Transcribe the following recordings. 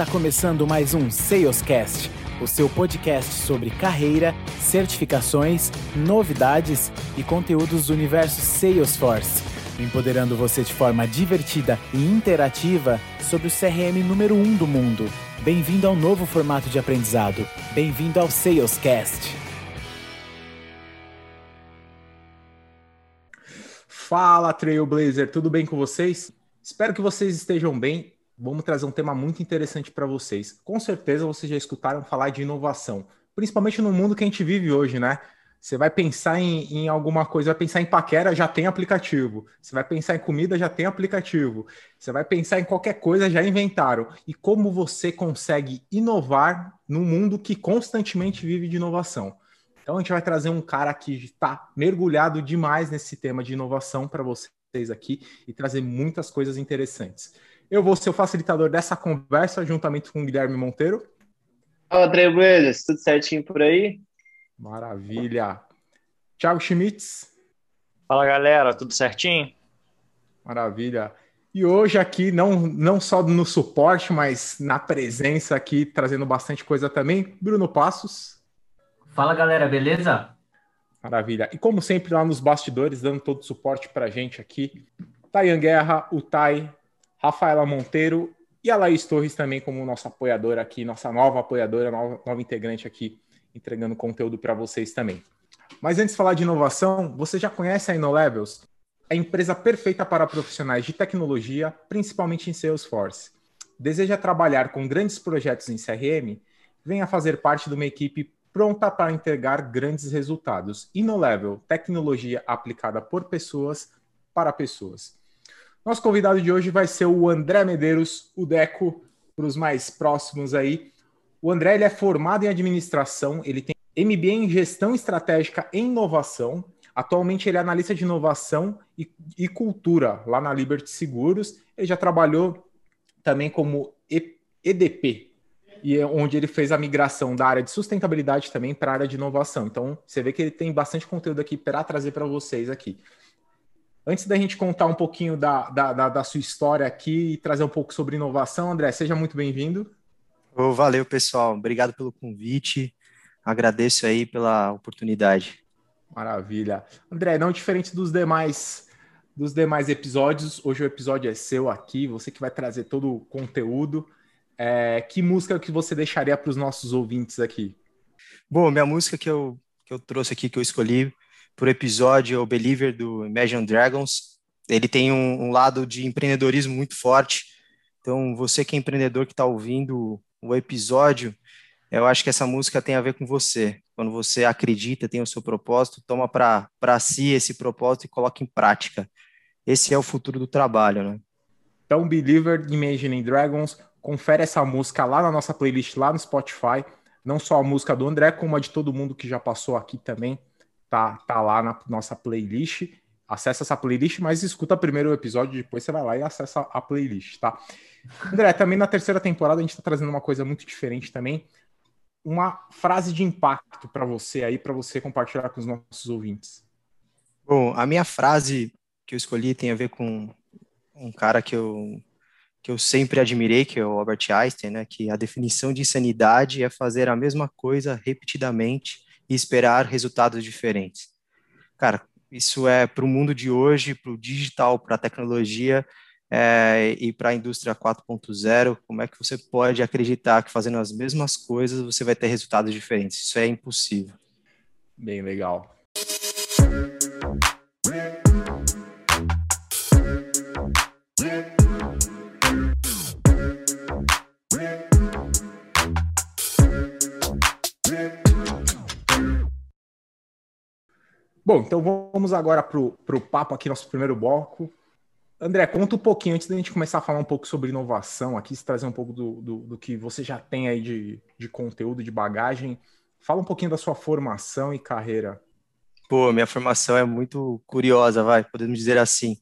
Está começando mais um Salescast, o seu podcast sobre carreira, certificações, novidades e conteúdos do universo Salesforce, empoderando você de forma divertida e interativa sobre o CRM número 1 um do mundo. Bem-vindo ao novo formato de aprendizado. Bem-vindo ao Salescast. Fala Trailblazer, tudo bem com vocês? Espero que vocês estejam bem. Vamos trazer um tema muito interessante para vocês. Com certeza vocês já escutaram falar de inovação, principalmente no mundo que a gente vive hoje, né? Você vai pensar em, em, alguma coisa, vai pensar em paquera, já tem aplicativo. Você vai pensar em comida, já tem aplicativo. Você vai pensar em qualquer coisa, já inventaram. E como você consegue inovar num mundo que constantemente vive de inovação? Então a gente vai trazer um cara que está mergulhado demais nesse tema de inovação para vocês aqui e trazer muitas coisas interessantes. Eu vou ser o facilitador dessa conversa juntamente com o Guilherme Monteiro. Fala, Trailblazers, tudo certinho por aí? Maravilha. Thiago Schmitz. Fala galera, tudo certinho? Maravilha. E hoje aqui, não, não só no suporte, mas na presença aqui, trazendo bastante coisa também, Bruno Passos. Fala galera, beleza? Maravilha. E como sempre, lá nos bastidores, dando todo o suporte para a gente aqui, Tayan Guerra, o Tai, Rafaela Monteiro e a Laís Torres também como nossa apoiadora aqui, nossa nova apoiadora, nova, nova integrante aqui entregando conteúdo para vocês também. Mas antes de falar de inovação, você já conhece a InnoLevels? É a empresa perfeita para profissionais de tecnologia, principalmente em Salesforce. Deseja trabalhar com grandes projetos em CRM? Venha fazer parte de uma equipe pronta para entregar grandes resultados. InnoLevel, tecnologia aplicada por pessoas para pessoas. Nosso convidado de hoje vai ser o André Medeiros, o Deco, para os mais próximos aí. O André ele é formado em administração, ele tem MBA em gestão estratégica e inovação. Atualmente ele é analista de inovação e, e cultura lá na Liberty Seguros. Ele já trabalhou também como EDP, e é onde ele fez a migração da área de sustentabilidade também para a área de inovação. Então, você vê que ele tem bastante conteúdo aqui para trazer para vocês aqui. Antes da gente contar um pouquinho da, da, da, da, sua história aqui e trazer um pouco sobre inovação, André, seja muito bem-vindo. Oh, valeu, pessoal. Obrigado pelo convite. Agradeço aí pela oportunidade. Maravilha. André, não diferente dos demais dos demais episódios, hoje o episódio é seu aqui, você que vai trazer todo o conteúdo. É, que música que você deixaria para os nossos ouvintes aqui? Bom, minha música que eu, que eu trouxe aqui, que eu escolhi por episódio é o Believer do Imagine Dragons. Ele tem um, um lado de empreendedorismo muito forte. Então, você que é empreendedor que está ouvindo o episódio, eu acho que essa música tem a ver com você. Quando você acredita, tem o seu propósito, toma para si esse propósito e coloca em prática. Esse é o futuro do trabalho, né? Então, Believer, Imagining Dragons, confere essa música lá na nossa playlist, lá no Spotify. Não só a música do André, como a de todo mundo que já passou aqui também. Tá, tá lá na nossa playlist. Acessa essa playlist, mas escuta primeiro o episódio, depois você vai lá e acessa a playlist, tá? André, também na terceira temporada a gente está trazendo uma coisa muito diferente também. Uma frase de impacto para você aí, para você compartilhar com os nossos ouvintes. Bom, a minha frase que eu escolhi tem a ver com um cara que eu, que eu sempre admirei, que é o Albert Einstein, né? Que a definição de insanidade é fazer a mesma coisa repetidamente e esperar resultados diferentes. Cara, isso é para o mundo de hoje, para o digital, para a tecnologia, é, e para a indústria 4.0, como é que você pode acreditar que fazendo as mesmas coisas você vai ter resultados diferentes? Isso é impossível. Bem legal. Bom, então vamos agora para o papo aqui, nosso primeiro bloco. André, conta um pouquinho, antes da gente começar a falar um pouco sobre inovação, aqui se trazer um pouco do, do, do, que você já tem aí de, de conteúdo, de bagagem. Fala um pouquinho da sua formação e carreira. Pô, minha formação é muito curiosa, vai, podemos dizer assim.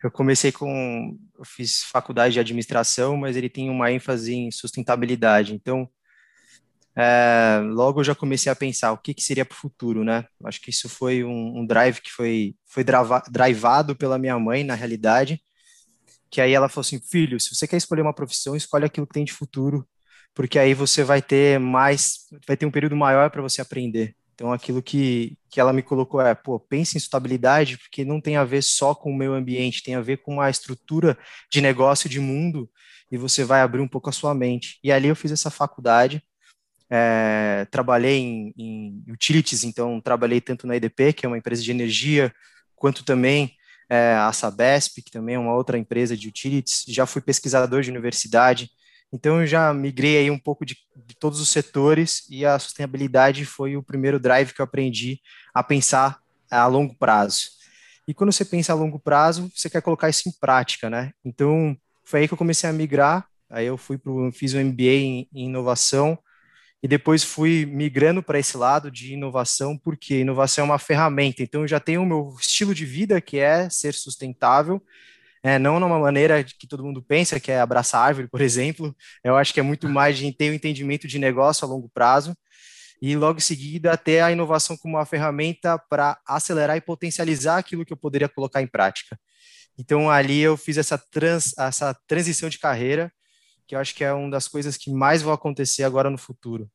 Eu comecei com. Eu fiz faculdade de administração, mas ele tem uma ênfase em sustentabilidade. Então, é, logo eu já comecei a pensar o que, que seria para o futuro, né? Acho que isso foi um, um drive que foi, foi drava, drivado pela minha mãe, na realidade, que aí ela falou assim, filho, se você quer escolher uma profissão, escolhe aquilo que tem de futuro, porque aí você vai ter mais, vai ter um período maior para você aprender. Então, aquilo que, que ela me colocou é, pô, pense em sustentabilidade, porque não tem a ver só com o meio ambiente, tem a ver com a estrutura de negócio, de mundo, e você vai abrir um pouco a sua mente. E ali eu fiz essa faculdade, é, trabalhei em, em, utilities, então trabalhei tanto na EDP, que é uma empresa de energia, quanto também é, a Sabesp, que também é uma outra empresa de utilities. Já fui pesquisador de universidade, então eu já migrei aí um pouco de, de, todos os setores e a sustentabilidade foi o primeiro drive que eu aprendi a pensar a longo prazo. E quando você pensa a longo prazo, você quer colocar isso em prática, né? Então foi aí que eu comecei a migrar. Aí eu fui pro, fiz um MBA em, em inovação e depois fui migrando para esse lado de inovação, porque inovação é uma ferramenta. Então eu já tenho o meu estilo de vida que é ser sustentável é, não numa maneira que todo mundo pensa, que é abraçar árvore, por exemplo. Eu acho que é muito mais de ter o um entendimento de negócio a longo prazo e logo em seguida ter a inovação como uma ferramenta para acelerar e potencializar aquilo que eu poderia colocar em prática. Então ali eu fiz essa, trans, essa transição de carreira, que eu acho que é uma das coisas que mais vão acontecer agora no futuro.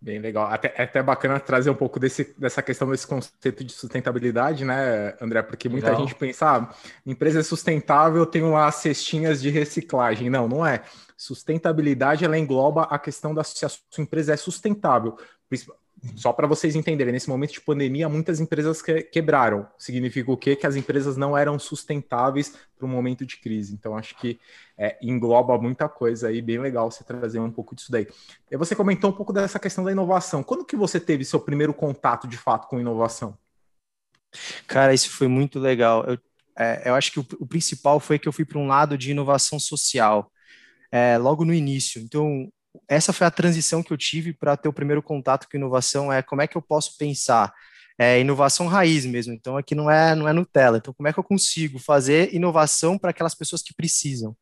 Bem legal. Até, é até bacana trazer um pouco desse, dessa questão desse conceito de sustentabilidade, né, André? Porque muita legal. gente pensa, ah, empresa é sustentável, tem lá cestinhas de reciclagem. Não, não é. Sustentabilidade, ela engloba a questão da se a sua empresa é sustentável. Só para vocês entenderem, nesse momento de pandemia, muitas empresas que, quebraram. Significa o quê? Que as empresas não eram sustentáveis para o momento de crise. Então, acho que é, engloba muita coisa aí, bem legal você trazer um pouco disso daí. E você comentou um pouco dessa questão da inovação. Quando que você teve seu primeiro contato, de fato, com inovação? Cara, isso foi muito legal. Eu, é, eu acho que o, o, principal foi que eu fui para um lado de inovação social, é, logo no início. Então, essa foi a transição que eu tive para ter o primeiro contato com inovação, é como é que eu posso pensar é inovação raiz mesmo. Então aqui não é não é Nutella. Então como é que eu consigo fazer inovação para aquelas pessoas que precisam?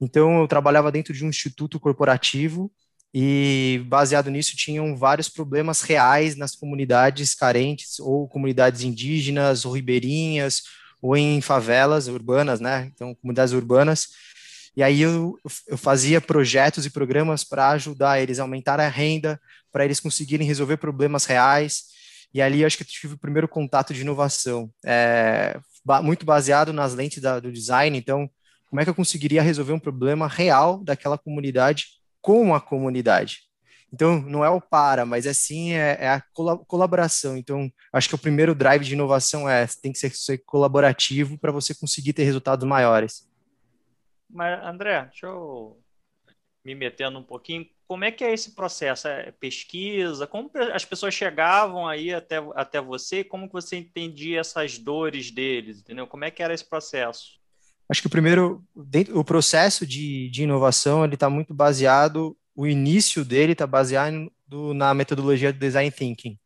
Então eu trabalhava dentro de um instituto corporativo e baseado nisso tinham vários problemas reais nas comunidades carentes ou comunidades indígenas ou ribeirinhas ou em favelas urbanas, né? Então comunidades urbanas e aí eu, eu fazia projetos e programas para ajudar eles a aumentar a renda, para eles conseguirem resolver problemas reais. E ali acho que eu tive o primeiro contato de inovação, é, muito baseado nas lentes da, do design. Então, como é que eu conseguiria resolver um problema real daquela comunidade com a comunidade? Então, não é o para, mas é sim é, é a colaboração. Então, acho que o primeiro drive de inovação é tem que ser, ser colaborativo para você conseguir ter resultados maiores. Mas, André, deixa eu me metendo um pouquinho. Como é que é esse processo? É pesquisa? Como as pessoas chegavam aí até, até você? Como que você entendia essas dores deles? Entendeu? Como é que era esse processo? Acho que o primeiro, dentro, o processo de, de inovação, ele está muito baseado, o início dele está baseado do, na metodologia do design thinking.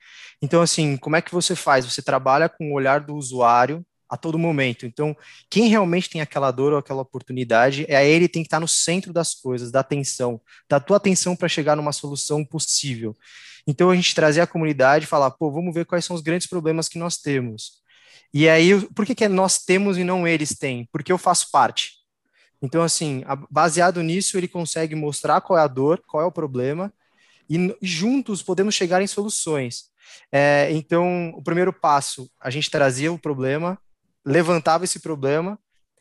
Então, assim, como é que você faz? Você trabalha com o olhar do usuário, a todo momento. Então, quem realmente tem aquela dor ou aquela oportunidade, é ele tem que estar no centro das coisas, da atenção, da tua atenção para chegar numa solução possível. Então, a gente trazer a comunidade e falar, pô, vamos ver quais são os grandes problemas que nós temos. E aí, por que, que é nós temos e não eles têm? Porque eu faço parte. Então, assim, baseado nisso, ele consegue mostrar qual é a dor, qual é o problema, e juntos podemos chegar em soluções. É, então, o primeiro passo, a gente trazia o problema, levantava esse problema,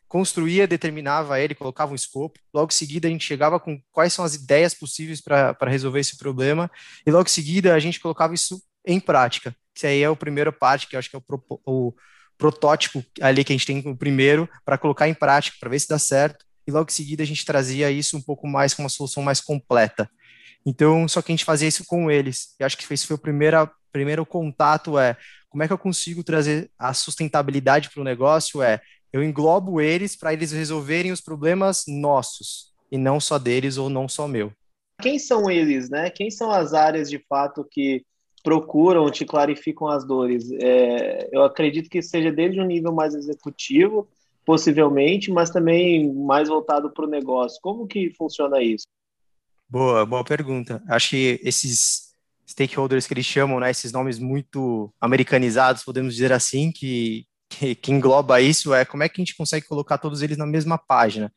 construía, determinava ele, colocava um escopo. Logo em seguida, a gente chegava com quais são as ideias possíveis para resolver esse problema, e logo em seguida, a gente colocava isso em prática. Isso aí é a primeira parte, que eu acho que é o, pro, o protótipo ali que a gente tem o primeiro, para colocar em prática, para ver se dá certo, e logo em seguida a gente trazia isso um pouco mais com uma solução mais completa. Então, só que a gente fazia isso com eles. E acho que esse foi o primeiro, primeiro contato é como é que eu consigo trazer a sustentabilidade para o negócio? É eu englobo eles para eles resolverem os problemas nossos e não só deles ou não só meu. Quem são eles, né? Quem são as áreas de fato que procuram, te clarificam as dores? É, eu acredito que seja desde um nível mais executivo, possivelmente, mas também mais voltado para o negócio. Como que funciona isso? Boa, boa pergunta. Acho que esses stakeholders que eles chamam, né, esses nomes muito americanizados, podemos dizer assim, que que, que engloba isso é como é que a gente consegue colocar todos eles na mesma página.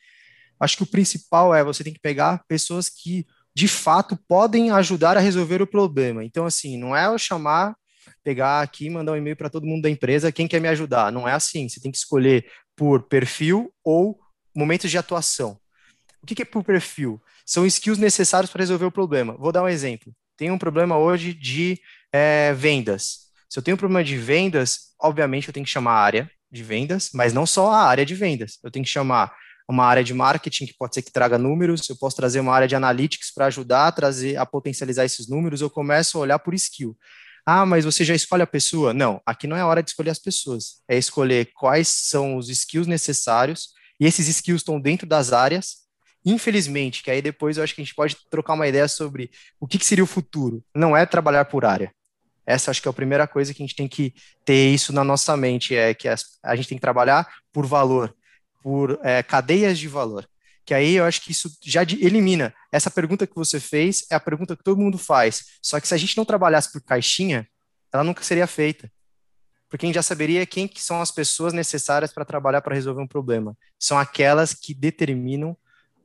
Acho que o principal é você tem que pegar pessoas que de fato podem ajudar a resolver o problema. Então, assim, não é eu chamar, pegar aqui e mandar um e-mail para todo mundo da empresa, quem quer me ajudar. Não é assim. Você tem que escolher por perfil ou momentos de atuação. O que é por perfil? São skills necessários para resolver o problema. Vou dar um exemplo. Tem um problema hoje de é, vendas. Se eu tenho um problema de vendas, obviamente eu tenho que chamar a área de vendas, mas não só a área de vendas. Eu tenho que chamar uma área de marketing que pode ser que traga números, eu posso trazer uma área de analytics para ajudar a trazer a potencializar esses números, eu começo a olhar por skill. Ah, mas você já escolhe a pessoa? Não, aqui não é hora de escolher as pessoas. É escolher quais são os skills necessários, e esses skills estão dentro das áreas. Infelizmente, que aí depois eu acho que a gente pode trocar uma ideia sobre o que, que seria o futuro. Não é trabalhar por área. Essa acho que é a primeira coisa que a gente tem que ter isso na nossa mente, é que a gente tem que trabalhar por valor, por é, cadeias de valor. Que aí eu acho que isso já elimina. Essa pergunta que você fez é a pergunta que todo mundo faz. Só que se a gente não trabalhasse por caixinha, ela nunca seria feita. Porque a gente já saberia quem que são as pessoas necessárias para trabalhar para resolver um problema. São aquelas que determinam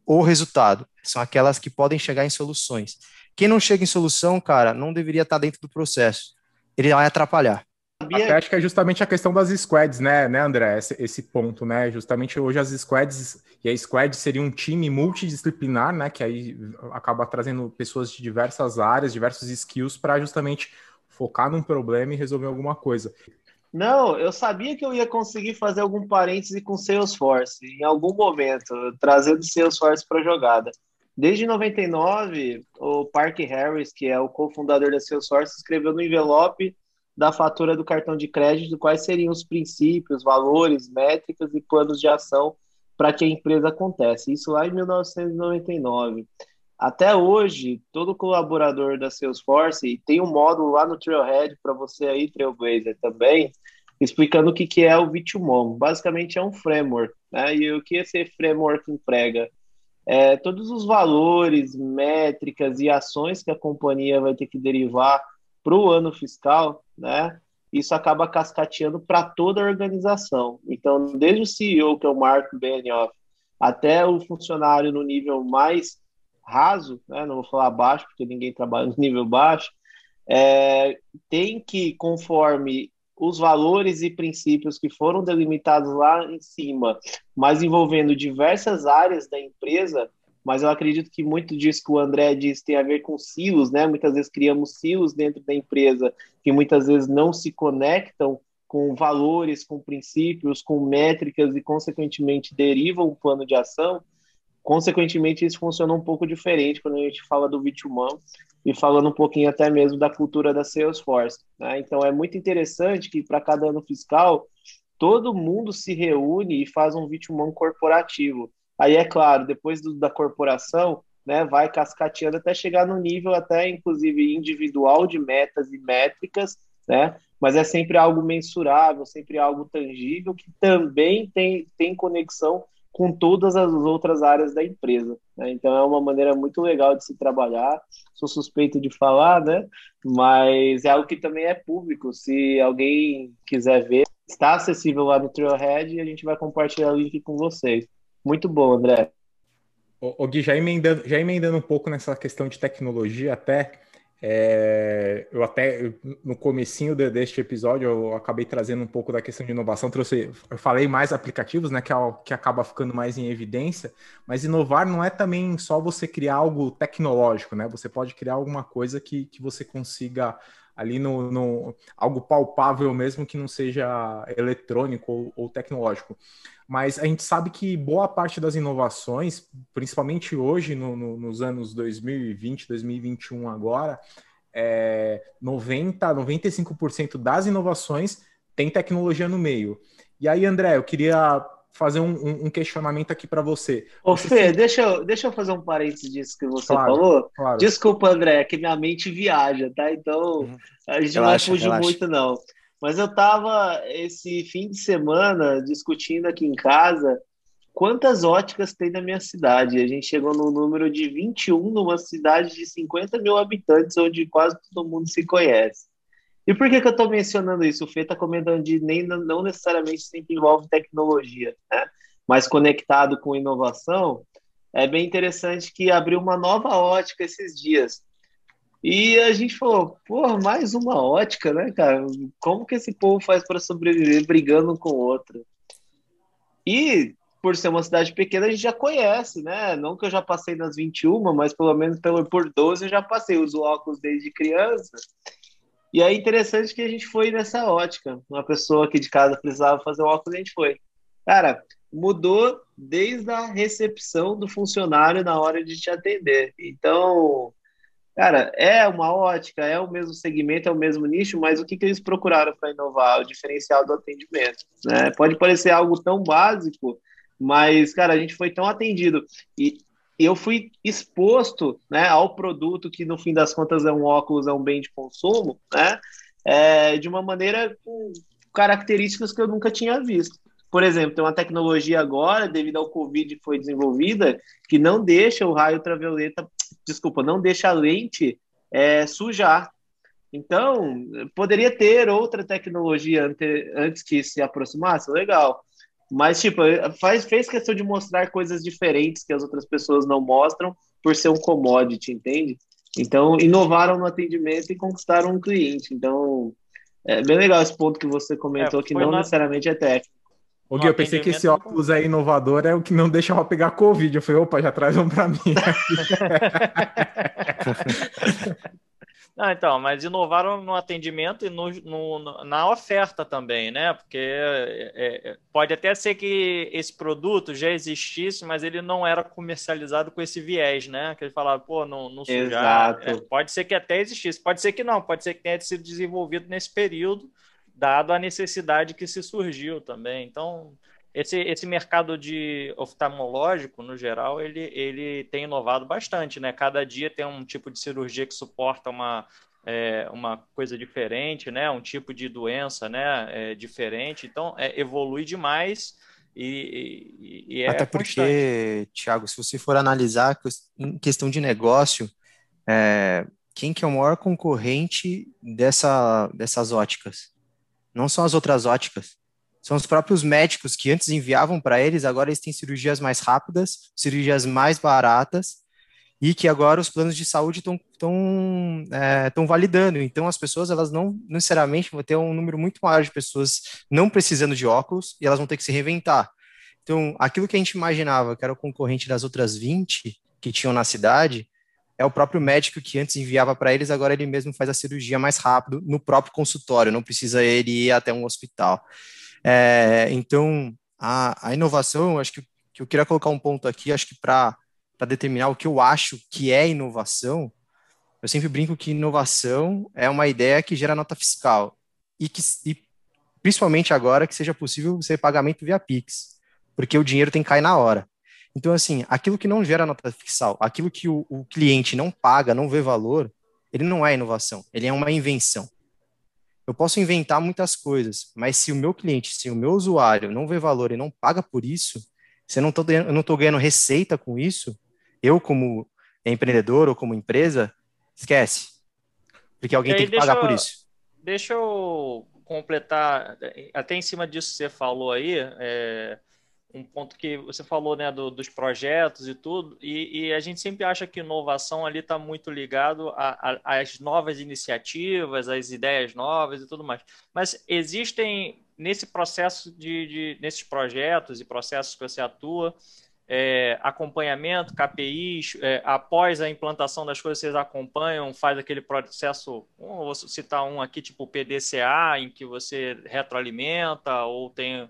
o resultado. São aquelas que podem chegar em soluções. Quem não chega em solução, cara, não deveria estar dentro do processo. Ele vai atrapalhar. Até acho que é justamente a questão das squads, né, né André? Esse, esse, ponto, né? Justamente hoje as squads, e a squad seria um time multidisciplinar, né? Que aí acaba trazendo pessoas de diversas áreas, diversos skills para justamente focar num problema e resolver alguma coisa. Não, eu sabia que eu ia conseguir fazer algum parêntese com Salesforce em algum momento, trazendo Salesforce para a jogada. Desde 99, o Park Harris, que é o cofundador da Salesforce, escreveu no envelope da fatura do cartão de crédito quais seriam os princípios, valores, métricas e planos de ação para que a empresa acontece. Isso lá em 1999. Até hoje, todo colaborador da Salesforce tem um módulo lá no Trailhead para você aí, Trailblazer também, explicando o que, que é o V2MON. Basicamente é um framework, né? E o que esse framework emprega? É, todos os valores, métricas e ações que a companhia vai ter que derivar para o ano fiscal, né? Isso acaba cascateando para toda a organização. Então, desde o CEO, que é o Mark Benioff, até o funcionário no nível mais raso, né? não vou falar baixo, porque ninguém trabalha no nível baixo, é, tem que, conforme os valores e princípios que foram delimitados lá em cima, mas envolvendo diversas áreas da empresa, mas eu acredito que muito disso que o André disse tem a ver com silos, né? Muitas vezes criamos silos dentro da empresa que muitas vezes não se conectam com valores, com princípios, com métricas e, consequentemente, derivam um plano de ação. Consequentemente, isso funciona um pouco diferente quando a gente fala do Vitruman e falando um pouquinho até mesmo da cultura da Salesforce. Né? Então, é muito interessante que para cada ano fiscal, todo mundo se reúne e faz um Vitruman corporativo. Aí, é claro, depois do, da corporação, né, vai cascateando até chegar no nível até, inclusive, individual de metas e métricas, né? Mas é sempre algo mensurável, sempre algo tangível, que também tem, tem conexão com todas as outras áreas da empresa. Né? Então é uma maneira muito legal de se trabalhar. Sou suspeito de falar, né? Mas é algo que também é público. Se alguém quiser ver, está acessível lá no Trailhead e a gente vai compartilhar o link com vocês. Muito bom, André. O, Gui, já emendando, já emendando um pouco nessa questão de tecnologia até, é, eu até no comecinho de, deste episódio eu acabei trazendo um pouco da questão de inovação, trouxe, eu falei mais aplicativos, né, que, é o, que acaba ficando mais em evidência, mas inovar não é também só você criar algo tecnológico, né? Você pode criar alguma coisa que, que você consiga ali no, no algo palpável mesmo que não seja eletrônico ou, ou tecnológico mas a gente sabe que boa parte das inovações, principalmente hoje, no, no, nos anos 2020, 2021 agora, é, 90, 95% das inovações tem tecnologia no meio. E aí, André, eu queria fazer um, um questionamento aqui para você. Ô, Fê, se... deixa, eu, deixa eu fazer um parênteses disso que você claro, falou. Claro. Desculpa, André, que minha mente viaja, tá? Então, uhum. a gente relaxa, não vai fugir relaxa. muito, não. Mas eu estava esse fim de semana discutindo aqui em casa quantas óticas tem na minha cidade. A gente chegou no número de 21 numa cidade de 50 mil habitantes, onde quase todo mundo se conhece. E por que, que eu estou mencionando isso? O Fê está comentando de nem não necessariamente sempre envolve tecnologia, né? mas conectado com inovação. É bem interessante que abriu uma nova ótica esses dias. E a gente falou, porra, mais uma ótica, né, cara? Como que esse povo faz para sobreviver brigando um com o outro? E por ser uma cidade pequena, a gente já conhece, né? Não que eu já passei nas 21, mas pelo menos pelo, por 12 eu já passei, uso óculos desde criança. E é interessante que a gente foi nessa ótica. Uma pessoa aqui de casa precisava fazer um óculos, a gente foi. Cara, mudou desde a recepção do funcionário na hora de te atender. Então, cara, é uma ótica, é o mesmo segmento, é o mesmo nicho, mas o que, que eles procuraram para inovar? O diferencial do atendimento. Né? Pode parecer algo tão básico, mas, cara, a gente foi tão atendido. E eu fui exposto né, ao produto que, no fim das contas, é um óculos, é um bem de consumo, né? É, de uma maneira com características que eu nunca tinha visto. Por exemplo, tem uma tecnologia agora, devido ao Covid, que foi desenvolvida, que não deixa o raio ultravioleta, desculpa, não deixa a lente é, sujar. Então, poderia ter outra tecnologia ante, antes que se aproximasse, legal. Mas, tipo, faz, fez questão de mostrar coisas diferentes que as outras pessoas não mostram por ser um commodity, entende? Então, inovaram no atendimento e conquistaram um cliente. Então, é bem legal esse ponto que você comentou, é, que não na... necessariamente é técnico. O Gui, eu pensei que esse óculos aí inovador é o que não deixava pegar Covid. Eu falei, opa, já traz um para mim. Não, então, mas inovaram no atendimento e no, no, na oferta também, né? Porque é, é, pode até ser que esse produto já existisse, mas ele não era comercializado com esse viés, né? Que ele falava, pô, não, não sujar. É, pode ser que até existisse, pode ser que não, pode ser que tenha sido desenvolvido nesse período, dado a necessidade que se surgiu também. Então, esse, esse mercado de oftalmológico, no geral, ele, ele tem inovado bastante, né? Cada dia tem um tipo de cirurgia que suporta uma, é, uma coisa diferente, né? Um tipo de doença, né? É, diferente. Então, é, evolui demais e, e, e é Até porque, Thiago, se você for analisar em questão de negócio, é, quem que é o maior concorrente dessa, dessas óticas? Não são as outras óticas são os próprios médicos que antes enviavam para eles, agora eles têm cirurgias mais rápidas, cirurgias mais baratas, e que agora os planos de saúde estão é, validando. Então, as pessoas, elas não necessariamente vão ter um número muito maior de pessoas não precisando de óculos, e elas vão ter que se reinventar. Então, aquilo que a gente imaginava que era o concorrente das outras 20 que tinham na cidade, é o próprio médico que antes enviava para eles, agora ele mesmo faz a cirurgia mais rápido no próprio consultório, não precisa ele ir até um hospital. É, então, a, a inovação, acho que, que eu queria colocar um ponto aqui, acho que para determinar o que eu acho que é inovação, eu sempre brinco que inovação é uma ideia que gera nota fiscal e que e principalmente agora que seja possível ser pagamento via Pix, porque o dinheiro tem que cair na hora. Então, assim, aquilo que não gera nota fiscal, aquilo que o, o cliente não paga, não vê valor, ele não é inovação, ele é uma invenção. Eu posso inventar muitas coisas, mas se o meu cliente, se o meu usuário não vê valor e não paga por isso, se eu não estou ganhando receita com isso, eu como empreendedor ou como empresa, esquece. Porque alguém tem que pagar por isso. Deixa eu completar, até em cima disso que você falou aí, é, um ponto que você falou né, do, dos projetos e tudo, e, e, a gente sempre acha que inovação ali está muito ligado às novas iniciativas, às ideias novas e tudo mais. Mas existem, nesse processo de, de nesses projetos e processos que você atua, é, acompanhamento, KPIs, é, após a implantação das coisas, vocês acompanham, faz aquele processo, vou citar um aqui, tipo PDCA, em que você retroalimenta ou tem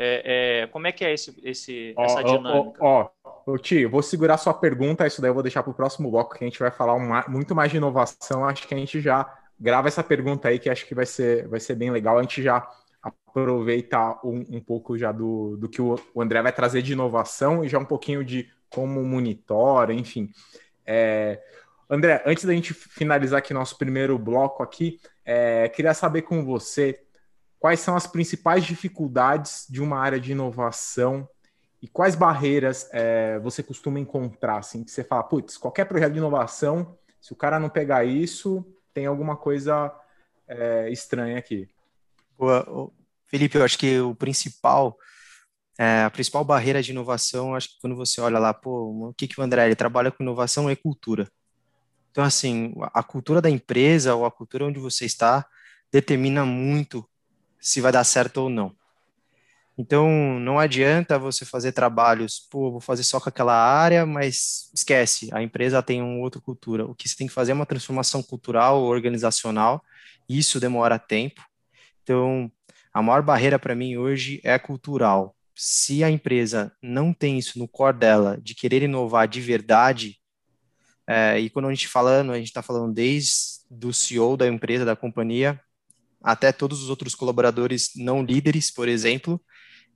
é, é, como é que é esse, esse essa dinâmica? Ó, ó, Tio, vou segurar sua pergunta, isso daí eu vou deixar para o próximo bloco, que a gente vai falar uma, muito mais de inovação. Acho que a gente já grava essa pergunta aí, que acho que vai ser, vai ser bem legal. A gente já aproveita um, um pouco já do, do que o, o André vai trazer de inovação e já um pouquinho de como monitora, enfim. É, André, antes da gente finalizar aqui nosso primeiro bloco aqui, é, queria saber com você quais são as principais dificuldades de uma área de inovação e quais barreiras é, você costuma encontrar, assim, que você fala, putz, qualquer projeto de inovação, se o cara não pegar isso, tem alguma coisa é, estranha aqui. Felipe, eu acho que o principal, é, a principal barreira de inovação, acho que quando você olha lá, pô, o que, que o André ele trabalha com inovação é cultura. Então, assim, a cultura da empresa ou a cultura onde você está determina muito se vai dar certo ou não. Então, não adianta você fazer trabalhos, pô, vou fazer só com aquela área, mas esquece, a empresa tem uma outra cultura. O que você tem que fazer é uma transformação cultural, organizacional, isso demora tempo. Então, a maior barreira para mim hoje é cultural. Se a empresa não tem isso no core dela, de querer inovar de verdade, é, e quando a gente falando, a gente está falando desde do CEO da empresa, da companhia, até todos os outros colaboradores não líderes, por exemplo,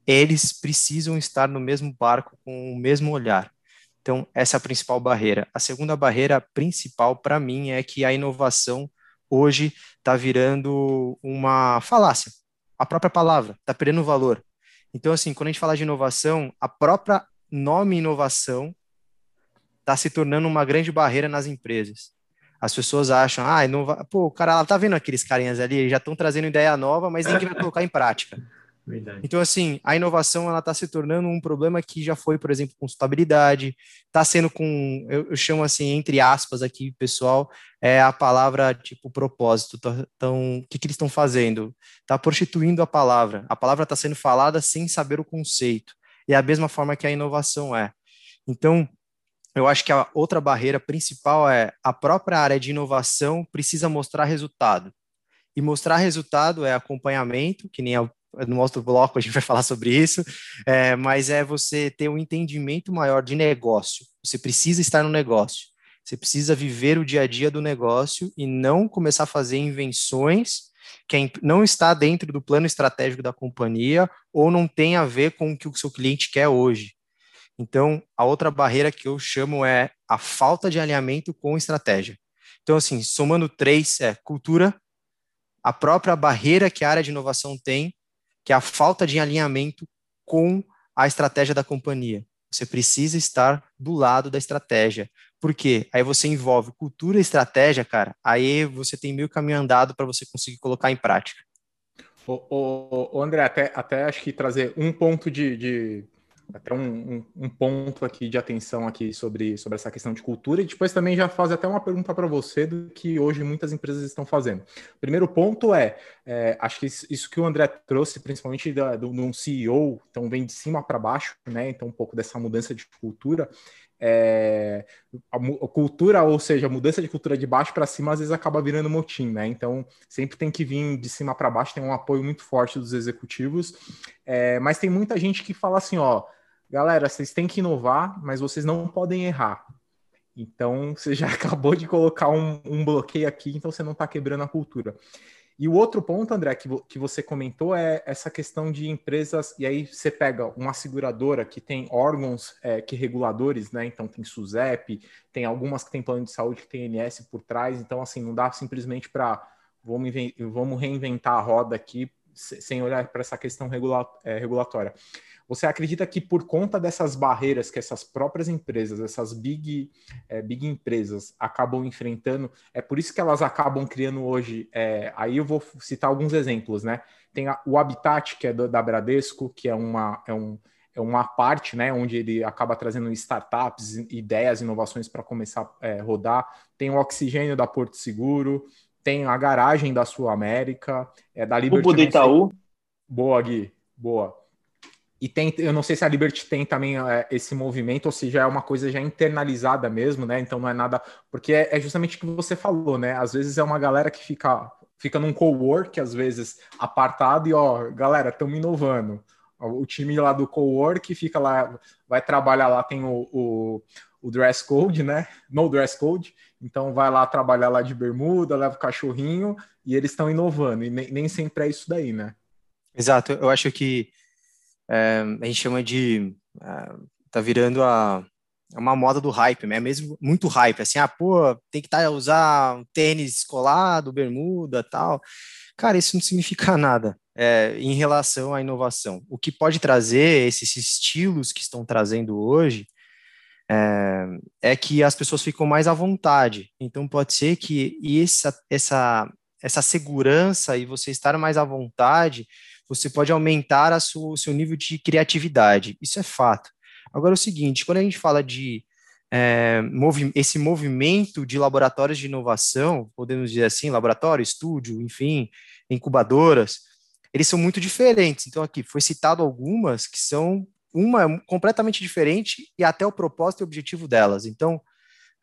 eles precisam estar no mesmo barco com o mesmo olhar. Então, essa é a principal barreira. A segunda barreira principal para mim é que a inovação hoje está virando uma falácia. A própria palavra está perdendo valor. Então, assim, quando a gente fala de inovação, a própria nome inovação está se tornando uma grande barreira nas empresas. As pessoas acham, ah, inova... pô, o cara, ela tá vendo aqueles carinhas ali, já estão trazendo ideia nova, mas ninguém vai colocar em prática. Verdade. Então, assim, a inovação ela está se tornando um problema que já foi, por exemplo, consultabilidade, está sendo com, eu, eu, chamo assim, entre aspas aqui, pessoal, é a palavra tipo propósito. Então, o que, que eles estão fazendo? Está prostituindo a palavra. A palavra está sendo falada sem saber o conceito. E é a mesma forma que a inovação é. Então, eu acho que a outra barreira principal é a própria área de inovação precisa mostrar resultado. E mostrar resultado é acompanhamento, que nem no outro bloco a gente vai falar sobre isso, é, mas é você ter um entendimento maior de negócio. Você precisa estar no negócio. Você precisa viver o dia a dia do negócio e não começar a fazer invenções que não está dentro do plano estratégico da companhia ou não tem a ver com o que o seu cliente quer hoje. Então, a outra barreira que eu chamo é a falta de alinhamento com estratégia. Então, assim, somando três, é cultura, a própria barreira que a área de inovação tem que é a falta de alinhamento com a estratégia da companhia. Você precisa estar do lado da estratégia. Por quê? Aí você envolve cultura e estratégia, cara. Aí você tem meio caminho andado para você conseguir colocar em prática. O, André, até, até acho que trazer um ponto de, de até um, um, um, ponto aqui de atenção aqui sobre, sobre essa questão de cultura e depois também já fazer até uma pergunta para você do que hoje muitas empresas estão fazendo. Primeiro ponto é, é acho que isso, que o André trouxe, principalmente do, de um CEO, então vem de cima para baixo, né? Então um pouco dessa mudança de cultura. É, a, a, cultura, ou seja, a mudança de cultura de baixo para cima às vezes acaba virando motim, né? Então sempre tem que vir de cima para baixo, tem um apoio muito forte dos executivos, é, mas tem muita gente que fala assim, ó galera, vocês têm que inovar, mas vocês não podem errar. Então, você já acabou de colocar um, um bloqueio aqui, então você não está quebrando a cultura. E o outro ponto, André, que, que você comentou é essa questão de empresas, e aí você pega uma seguradora que tem órgãos é, que reguladores, né? Então tem SUSEP, tem algumas que tem plano de saúde que tem INS por trás, então assim, não dá simplesmente para vamos, vamos reinventar a roda aqui sem olhar para essa questão regula é, regulatória. Você acredita que por conta dessas barreiras que essas próprias empresas, essas big, é, big empresas acabam enfrentando, é por isso que elas acabam criando hoje? É, aí eu vou citar alguns exemplos, né? Tem a, o Habitat, que é do, da Bradesco, que é uma, é, um, é uma parte, né, onde ele acaba trazendo startups, ideias, inovações para começar a é, rodar. Tem o Oxigênio da Porto Seguro, tem a garagem da Sul América, é da Liberty. O do Itaú. Boa, Gui. Boa. E tem, eu não sei se a Liberty tem também é, esse movimento ou se já é uma coisa já internalizada mesmo, né? Então não é nada. Porque é, é justamente o que você falou, né? Às vezes é uma galera que fica, fica num co-work, às vezes apartado, e ó, galera, estamos inovando. O time lá do co-work fica lá, vai trabalhar lá, tem o, o, o dress code, né? No dress code. Então vai lá trabalhar lá de bermuda, leva o cachorrinho e eles estão inovando. E nem, nem sempre é isso daí, né? Exato. Eu acho que é, a gente chama de é, tá virando a uma moda do hype, né? Mesmo muito hype, assim, ah, pô, tem que tá, usar um tênis colado, bermuda, tal. Cara, isso não significa nada é, em relação à inovação. O que pode trazer esses estilos que estão trazendo hoje é, é que as pessoas ficam mais à vontade. Então pode ser que essa, essa essa segurança e você estar mais à vontade, você pode aumentar o seu nível de criatividade. Isso é fato. Agora, é o seguinte, quando a gente fala de é, movi esse movimento de laboratórios de inovação, podemos dizer assim, laboratório, estúdio, enfim, incubadoras, eles são muito diferentes. Então, aqui foi citado algumas que são uma completamente diferente e até o propósito e objetivo delas. Então,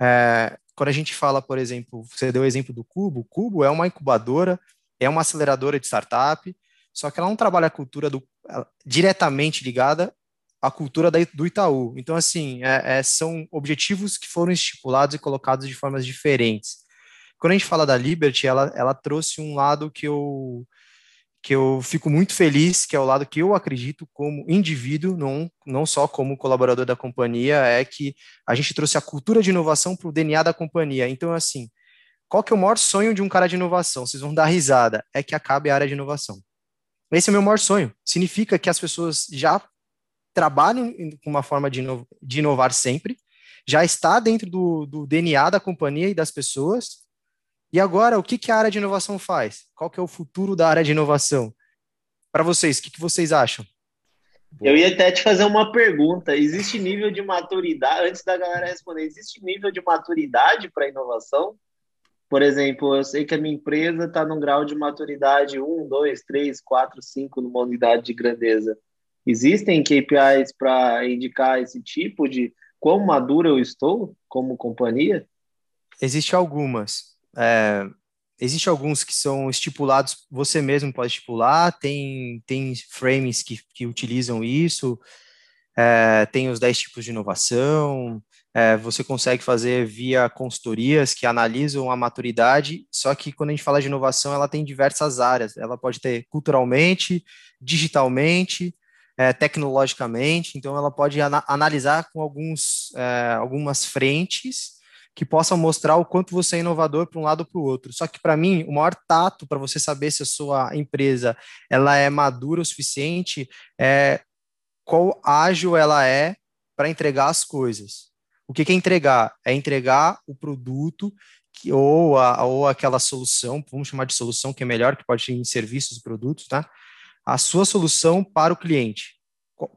é, quando a gente fala, por exemplo, você deu o exemplo do Cubo, o Cubo é uma incubadora, é uma aceleradora de startup, só que ela não trabalha a cultura do, diretamente ligada à cultura do Itaú. Então, assim, é, é, são objetivos que foram estipulados e colocados de formas diferentes. Quando a gente fala da Liberty, ela, ela trouxe um lado que eu que eu fico muito feliz, que é o lado que eu acredito como indivíduo, não, não só como colaborador da companhia, é que a gente trouxe a cultura de inovação para o DNA da companhia. Então, assim, qual que é o maior sonho de um cara de inovação? Vocês vão dar risada, é que acabe a área de inovação. Esse é o meu maior sonho. Significa que as pessoas já trabalham com uma forma de, inovar, de inovar sempre, já está dentro do, do DNA da companhia e das pessoas, e agora, o que, que a área de inovação faz? Qual que é o futuro da área de inovação? Para vocês, o que, que vocês acham? Eu ia até te fazer uma pergunta. Existe nível de maturidade, antes da galera responder, existe nível de maturidade para inovação? Por exemplo, eu sei que a minha empresa está num grau de maturidade 1, 2, 3, 4, 5 numa unidade de grandeza. Existem KPIs para indicar esse tipo de quão maduro eu estou como companhia? Existem algumas. É, Existem alguns que são estipulados, você mesmo pode estipular, tem, tem frames que, que utilizam isso, é, tem os 10 tipos de inovação, é, você consegue fazer via consultorias que analisam a maturidade, só que quando a gente fala de inovação, ela tem diversas áreas, ela pode ter culturalmente, digitalmente, é, tecnologicamente, então ela pode ana analisar com alguns, é, algumas frentes que possam mostrar o quanto você é inovador para um lado ou para o outro. Só que para mim, o maior tato para você saber se a sua empresa ela é madura o suficiente é qual ágil ela é para entregar as coisas. O que, é entregar? É entregar o produto que, ou, a, ou aquela solução, vamos chamar de solução, que é melhor, que pode ir em serviços e produtos, tá? A sua solução para o cliente.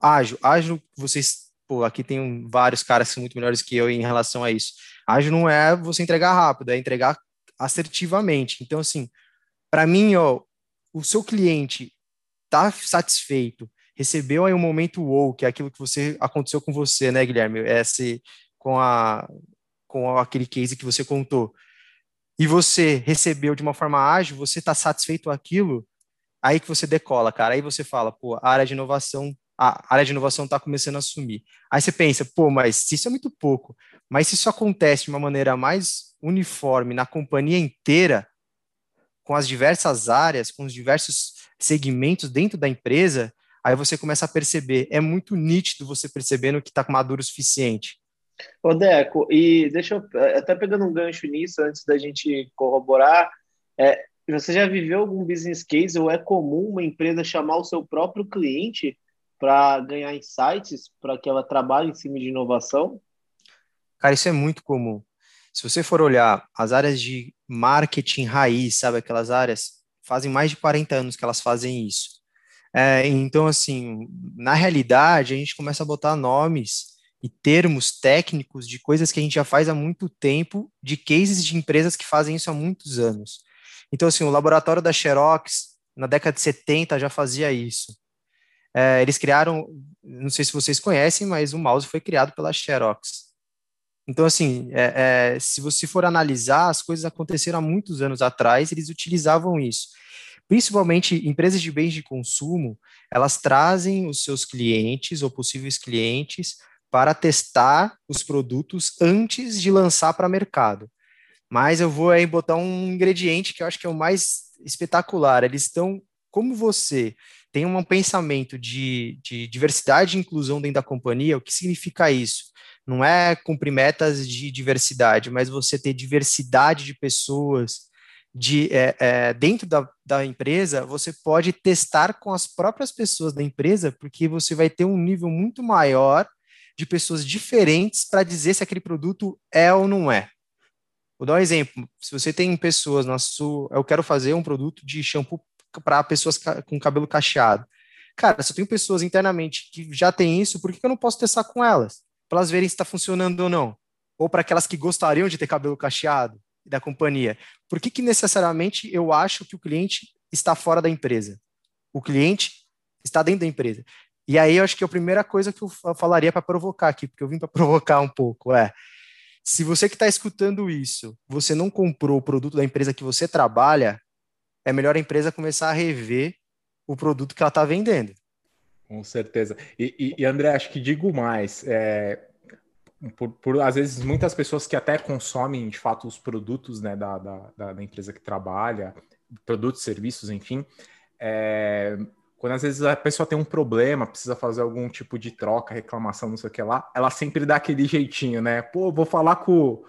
Ágil. Ágil, vocês, pô, aqui tem vários caras muito melhores que eu em relação a isso Ágil não é você entregar rápido, é entregar assertivamente. Então, assim, para mim, ó, o seu cliente tá satisfeito, recebeu aí um momento wow, que é aquilo que você aconteceu com você, né, Guilherme? Esse com a com aquele case que você contou. E você recebeu de uma forma ágil, você está satisfeito com aquilo, aí que você decola, cara. Aí você fala, pô, a área de inovação a área de inovação está começando a assumir. Aí você pensa, pô, mas isso é muito pouco. Mas se isso acontece de uma maneira mais uniforme na companhia inteira, com as diversas áreas, com os diversos segmentos dentro da empresa, aí você começa a perceber. É muito nítido você percebendo que está maduro o suficiente. Ô, Deco, e deixa eu, até pegando um gancho nisso, antes da gente corroborar, é, você já viveu algum business case ou é comum uma empresa chamar o seu próprio cliente para ganhar insights para que ela trabalhe em cima de inovação? Cara, isso é muito comum. Se você for olhar as áreas de marketing raiz, sabe aquelas áreas, fazem mais de 40 anos que elas fazem isso. É, então, assim, na realidade, a gente começa a botar nomes e termos técnicos de coisas que a gente já faz há muito tempo, de cases de empresas que fazem isso há muitos anos. Então, assim, o laboratório da Xerox, na década de 70, já fazia isso. É, eles criaram, não sei se vocês conhecem, mas o mouse foi criado pela Xerox. Então, assim, é, é, se você for analisar, as coisas aconteceram há muitos anos atrás, eles utilizavam isso. Principalmente empresas de bens de consumo, elas trazem os seus clientes ou possíveis clientes para testar os produtos antes de lançar para mercado. Mas eu vou aí botar um ingrediente que eu acho que é o mais espetacular. Eles estão, como você tem um pensamento de, de diversidade e inclusão dentro da companhia, o que significa isso? Não é cumprir metas de diversidade, mas você ter diversidade de pessoas, de, é, é, dentro da, da empresa, você pode testar com as próprias pessoas da empresa, porque você vai ter um nível muito maior de pessoas diferentes para dizer se aquele produto é ou não é. Vou dar um exemplo. Se você tem pessoas na sua. Eu quero fazer um produto de shampoo para pessoas com cabelo cacheado. Cara, se eu tenho pessoas internamente que já têm isso, por que eu não posso testar com elas? Para elas verem se está funcionando ou não. Ou para aquelas que gostariam de ter cabelo cacheado da companhia. Por que, que necessariamente eu acho que o cliente está fora da empresa? O cliente está dentro da empresa. E aí eu acho que a primeira coisa que eu falaria para provocar aqui, porque eu vim para provocar um pouco, é se você que está escutando isso, você não comprou o produto da empresa que você trabalha, é melhor a empresa começar a rever o produto que ela está vendendo. Com certeza. E, e, e, André, acho que digo mais. É, por, por, às vezes, muitas pessoas que até consomem, de fato, os produtos né, da, da, da empresa que trabalha, produtos, serviços, enfim, é, quando às vezes a pessoa tem um problema, precisa fazer algum tipo de troca, reclamação, não sei o que lá, ela sempre dá aquele jeitinho, né? Pô, vou falar com,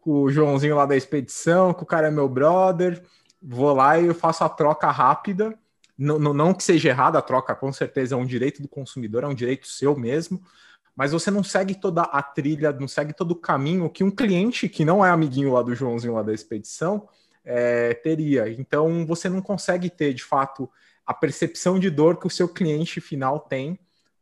com o Joãozinho lá da expedição, que o cara é meu brother, vou lá e eu faço a troca rápida. Não, não, não que seja errada a troca, com certeza é um direito do consumidor, é um direito seu mesmo, mas você não segue toda a trilha, não segue todo o caminho que um cliente que não é amiguinho lá do Joãozinho lá da expedição é, teria. Então você não consegue ter de fato a percepção de dor que o seu cliente final tem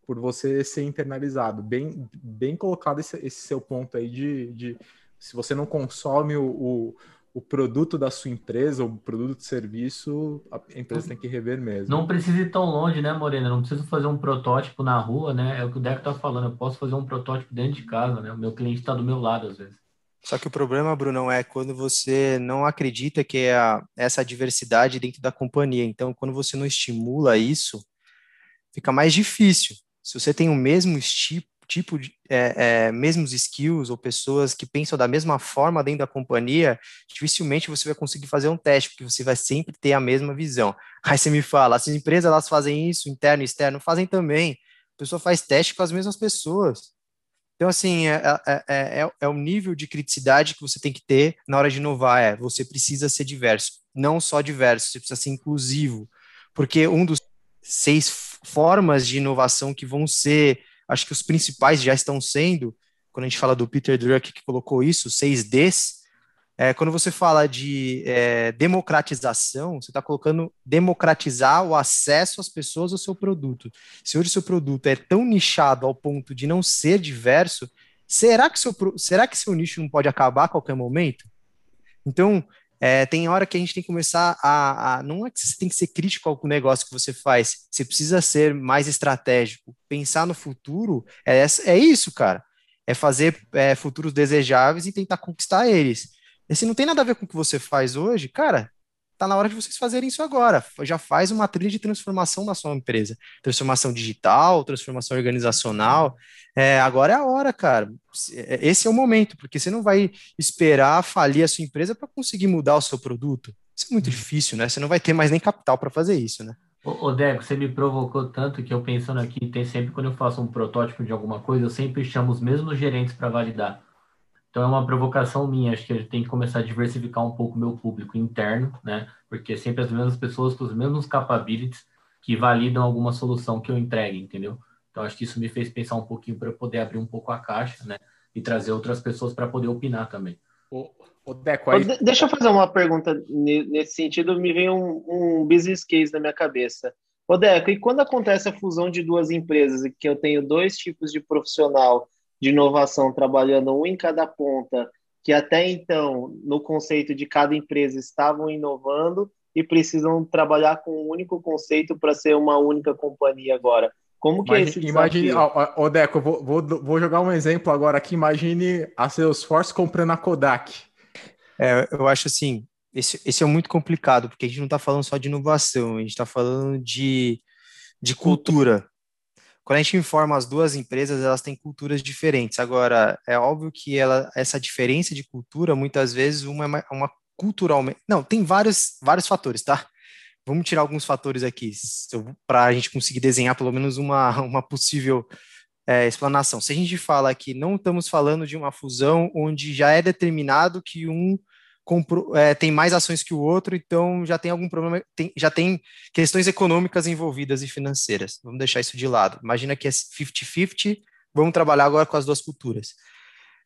por você ser internalizado. Bem, bem colocado esse, esse seu ponto aí de, de, se você não consome o, o, o, produto da sua empresa, o produto de serviço, a empresa tem que rever mesmo. Não precisa ir tão longe, né, Morena? Não preciso fazer um protótipo na rua, né? É o que o Deco está falando. Eu posso fazer um protótipo dentro de casa, né? O meu cliente está do meu lado às vezes. Só que o problema, Bruno, é quando você não acredita que é a, essa diversidade dentro da companhia. Então, quando você não estimula isso, fica mais difícil. Se você tem o mesmo tipo, tipo de, é, é, mesmos skills ou pessoas que pensam da mesma forma dentro da companhia, dificilmente você vai conseguir fazer um teste, porque você vai sempre ter a mesma visão. Aí você me fala, as empresas elas fazem isso, interno e externo, fazem também. A pessoa faz teste com as mesmas pessoas. Então, assim, é, é, é, é, o nível de criticidade que você tem que ter na hora de inovar. É, você precisa ser diverso. Não só diverso, você precisa ser inclusivo. Porque um dos seis formas de inovação que vão ser, acho que os principais já estão sendo, quando a gente fala do Peter Drucker que colocou isso, seis Ds, é, quando você fala de é, democratização, você está colocando democratizar o acesso às pessoas ao seu produto. Se hoje o seu produto é tão nichado ao ponto de não ser diverso, será que seu, será que seu nicho não pode acabar a qualquer momento? Então, é, tem hora que a gente tem que começar a, a, Não é que você tem que ser crítico ao negócio que você faz, você precisa ser mais estratégico. Pensar no futuro é, é isso, cara. É fazer é, futuros desejáveis e tentar conquistar eles. E se não tem nada a ver com o que você faz hoje, cara, tá na hora de vocês fazerem isso agora. Já faz uma trilha de transformação na sua empresa. Transformação digital, transformação organizacional. É, agora é a hora, cara. É, esse é o momento, porque você não vai esperar falir a sua empresa para conseguir mudar o seu produto. Isso é muito uhum. difícil, né? Você não vai ter mais nem capital para fazer isso, né? Ô, Deco, você me provocou tanto que eu pensando aqui, tem sempre quando eu faço um protótipo de alguma coisa, eu sempre chamo os mesmos gerentes para validar. Então é uma provocação minha, acho que a gente tem que começar a diversificar um pouco o meu público interno, né? Porque é sempre as mesmas pessoas com os mesmos capabilities que validam alguma solução que eu entregue, entendeu? Então acho que isso me fez pensar um pouquinho para poder abrir um pouco a caixa, né? E trazer outras pessoas para poder opinar também. O, o Deco, aí... Deixa eu fazer uma pergunta nesse sentido, me vem um, um business case na minha cabeça. Ô Deco, e quando acontece a fusão de duas empresas, que eu tenho dois tipos de profissional de inovação trabalhando um em cada ponta, que até então, no conceito de cada empresa, estavam inovando e precisam trabalhar com um único conceito para ser uma única companhia agora. Como que imagine, é esse? Imagine, ó, Deco, vou, vou, vou, jogar um exemplo agora aqui. Imagine a Salesforce comprando a Kodak. É, eu acho assim, esse, esse é muito complicado, porque a gente não está falando só de inovação, a gente está falando de, de cultura. Quando a gente informa as duas empresas, elas têm culturas diferentes. Agora, é óbvio que ela, essa diferença de cultura, muitas vezes, uma é uma culturalmente. Não, tem vários, vários fatores, tá? Vamos tirar alguns fatores aqui, para a gente conseguir desenhar pelo menos uma, uma possível é, explanação. Se a gente fala que não estamos falando de uma fusão onde já é determinado que um é, tem mais ações que o outro, então já tem algum problema, tem, já tem questões econômicas envolvidas e financeiras. Vamos deixar isso de lado. Imagina que é 50-50, vamos trabalhar agora com as duas culturas.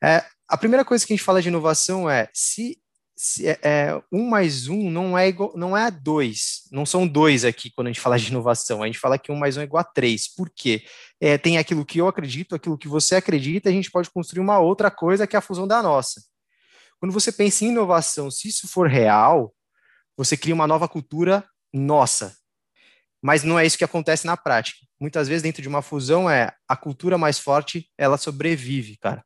É, a primeira coisa que a gente fala de inovação é se, se é, é, um mais um não é igual, não é dois, não são dois aqui quando a gente fala de inovação, a gente fala que um mais um é igual a três. Por quê? É, tem aquilo que eu acredito, aquilo que você acredita, a gente pode construir uma outra coisa que é a fusão da nossa. Quando você pensa em inovação, se isso for real, você cria uma nova cultura nossa. Mas não é isso que acontece na prática. Muitas vezes, dentro de uma fusão, é a cultura mais forte, ela sobrevive, cara.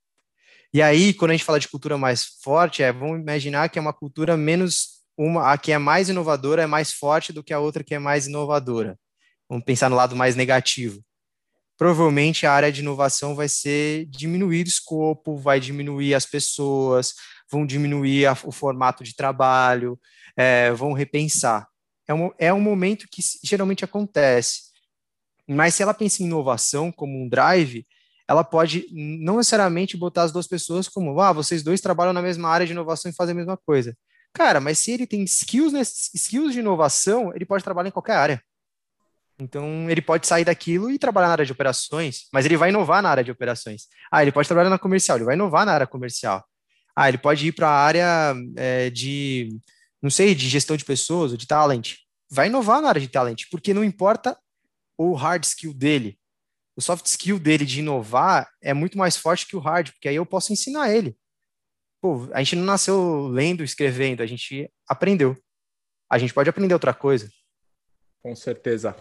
E aí, quando a gente fala de cultura mais forte, é, vamos imaginar que é uma cultura menos uma, a que é mais inovadora é mais forte do que a outra que é mais inovadora. Vamos pensar no lado mais negativo. Provavelmente a área de inovação vai ser diminuir o escopo, vai diminuir as pessoas, vão diminuir a, o formato de trabalho, é, vão repensar. É um, é um momento que geralmente acontece. Mas se ela pensa em inovação como um drive, ela pode não necessariamente botar as duas pessoas como, ah, vocês dois trabalham na mesma área de inovação e fazem a mesma coisa. Cara, mas se ele tem skills, skills de inovação, ele pode trabalhar em qualquer área. Então, ele pode sair daquilo e trabalhar na área de operações, mas ele vai inovar na área de operações. Ah, ele pode trabalhar na comercial, ele vai inovar na área comercial. Ah, ele pode ir para a área é, de, não sei, de gestão de pessoas, de talent. Vai inovar na área de talent, porque não importa o hard skill dele, o soft skill dele de inovar é muito mais forte que o hard, porque aí eu posso ensinar ele. Pô, a gente não nasceu lendo, escrevendo, a gente aprendeu. A gente pode aprender outra coisa. Com certeza.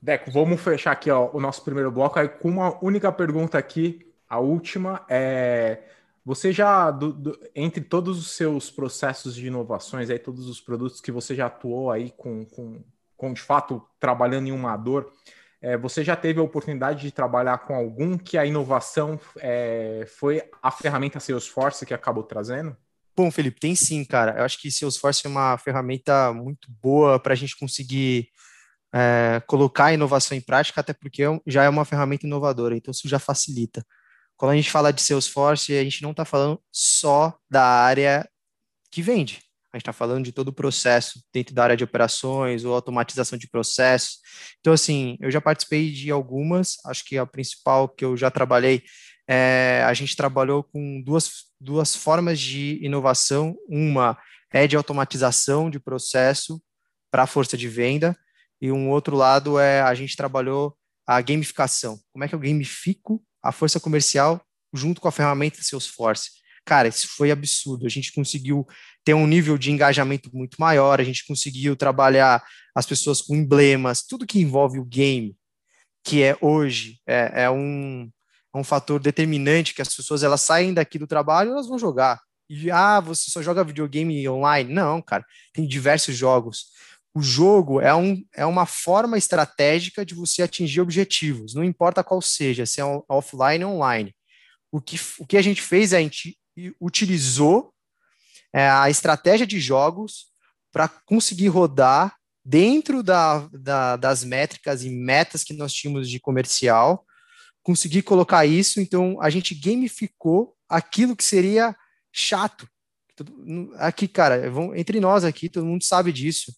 Deco, vamos fechar aqui ó, o nosso primeiro bloco aí com uma única pergunta aqui. A última é: você já, do, do, entre todos os seus processos de inovações, aí, todos os produtos que você já atuou aí com, com, com de fato, trabalhando em uma dor, é, você já teve a oportunidade de trabalhar com algum que a inovação é, foi a ferramenta Salesforce que acabou trazendo? Bom, Felipe, tem sim, cara. Eu acho que Salesforce é uma ferramenta muito boa para a gente conseguir é, colocar a inovação em prática, até porque é já é uma ferramenta inovadora, então isso já facilita. Quando a gente fala de Salesforce, a gente não está falando só da área que vende a gente está falando de todo o processo dentro da área de operações ou automatização de processos. Então, assim, eu já participei de algumas, acho que a principal que eu já trabalhei, é, a gente trabalhou com duas, duas formas de inovação. Uma é de automatização de processo para a força de venda, e um outro lado é a gente trabalhou a gamificação. Como é que eu gamifico a força comercial junto com a ferramenta Salesforce? Cara, isso foi absurdo. A gente conseguiu ter um nível de engajamento muito maior, a gente conseguiu trabalhar as pessoas com emblemas, tudo que envolve o game, que é hoje é, é um, é um fator determinante que as pessoas elas saem daqui do trabalho elas vão jogar. E ah, você só joga videogame online? Não, cara, tem diversos jogos. O jogo é, um, é uma forma estratégica de você atingir objetivos, não importa qual seja, se é offline ou online. O que, o que a gente fez é a gente utilizou é, a estratégia de jogos para conseguir rodar dentro da, da, das métricas e metas que nós tínhamos de comercial, conseguir colocar isso, então a gente gamificou aquilo que seria chato. Aqui, cara, entre nós aqui, todo mundo sabe disso.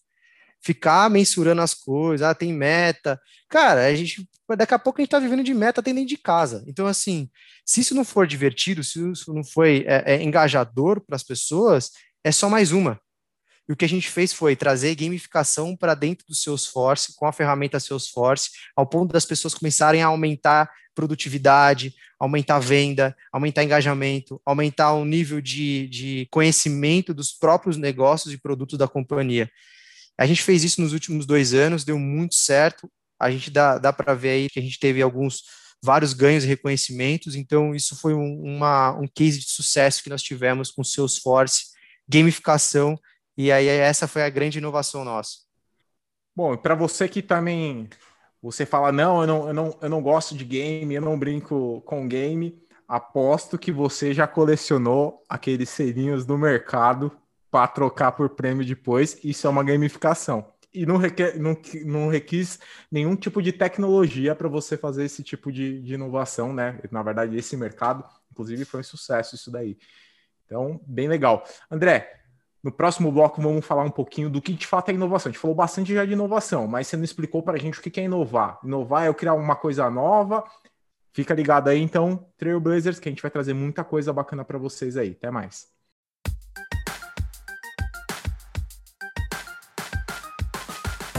Ficar mensurando as coisas, ah, tem meta. Cara, a gente, daqui a pouco a gente está vivendo de meta até dentro de casa. Então, assim, se isso não for divertido, se isso não foi é, é engajador para as pessoas, é só mais uma. E o que a gente fez foi trazer gamificação para dentro do Salesforce, com a ferramenta Salesforce, ao ponto das pessoas começarem a aumentar produtividade, aumentar venda, aumentar engajamento, aumentar o nível de, de conhecimento dos próprios negócios e produtos da companhia. A gente fez isso nos últimos dois anos, deu muito certo. A gente dá, dá para ver aí que a gente teve alguns vários ganhos e reconhecimentos. Então, isso foi um, uma, um case de sucesso que nós tivemos com Salesforce, gamificação, e aí essa foi a grande inovação nossa. Bom, para você que também você fala, não eu, não, eu não, eu não gosto de game, eu não brinco com game, aposto que você já colecionou aqueles selinhos no mercado para trocar por prêmio depois. Isso é uma gamificação e não, requer, não, não requis nenhum tipo de tecnologia para você fazer esse tipo de, de, inovação, né? Na verdade, esse mercado, inclusive, foi um sucesso isso daí. Então, bem legal. André, no próximo bloco vamos falar um pouquinho do que de fato é inovação. A gente falou bastante já de inovação, mas você não explicou para a gente o que é inovar. Inovar é eu criar uma coisa nova Fica ligado aí, então, Trailblazers, que a gente vai trazer muita coisa bacana para vocês aí. Até mais.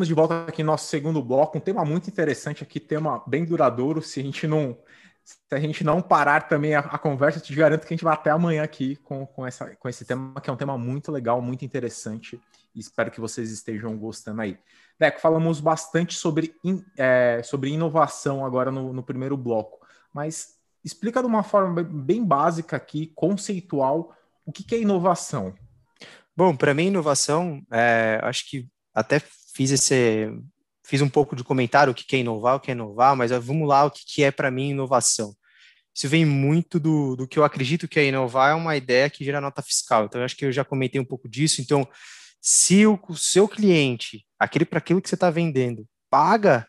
Estamos de volta aqui no nosso segundo bloco, um tema muito interessante aqui, tema bem duradouro. Se a gente não, se a gente não parar também a, a conversa, te garanto que a gente vai até amanhã aqui com, com, essa, com esse tema, que é um tema muito legal, muito interessante, e espero que vocês estejam gostando aí. Deco, falamos bastante sobre, in, é, sobre inovação agora no, no primeiro bloco, mas explica de uma forma bem básica aqui, conceitual, o que, que é inovação. Bom, para mim, inovação, é, acho que até fiz esse fiz um pouco de comentário o que é inovar, o que é inovar, mas vamos lá, o que é para mim inovação. Isso vem muito do, do que eu acredito que é inovar, é uma ideia que gera nota fiscal. Então, eu acho que eu já comentei um pouco disso. Então, se o, o seu cliente, aquele para aquilo que você está vendendo, paga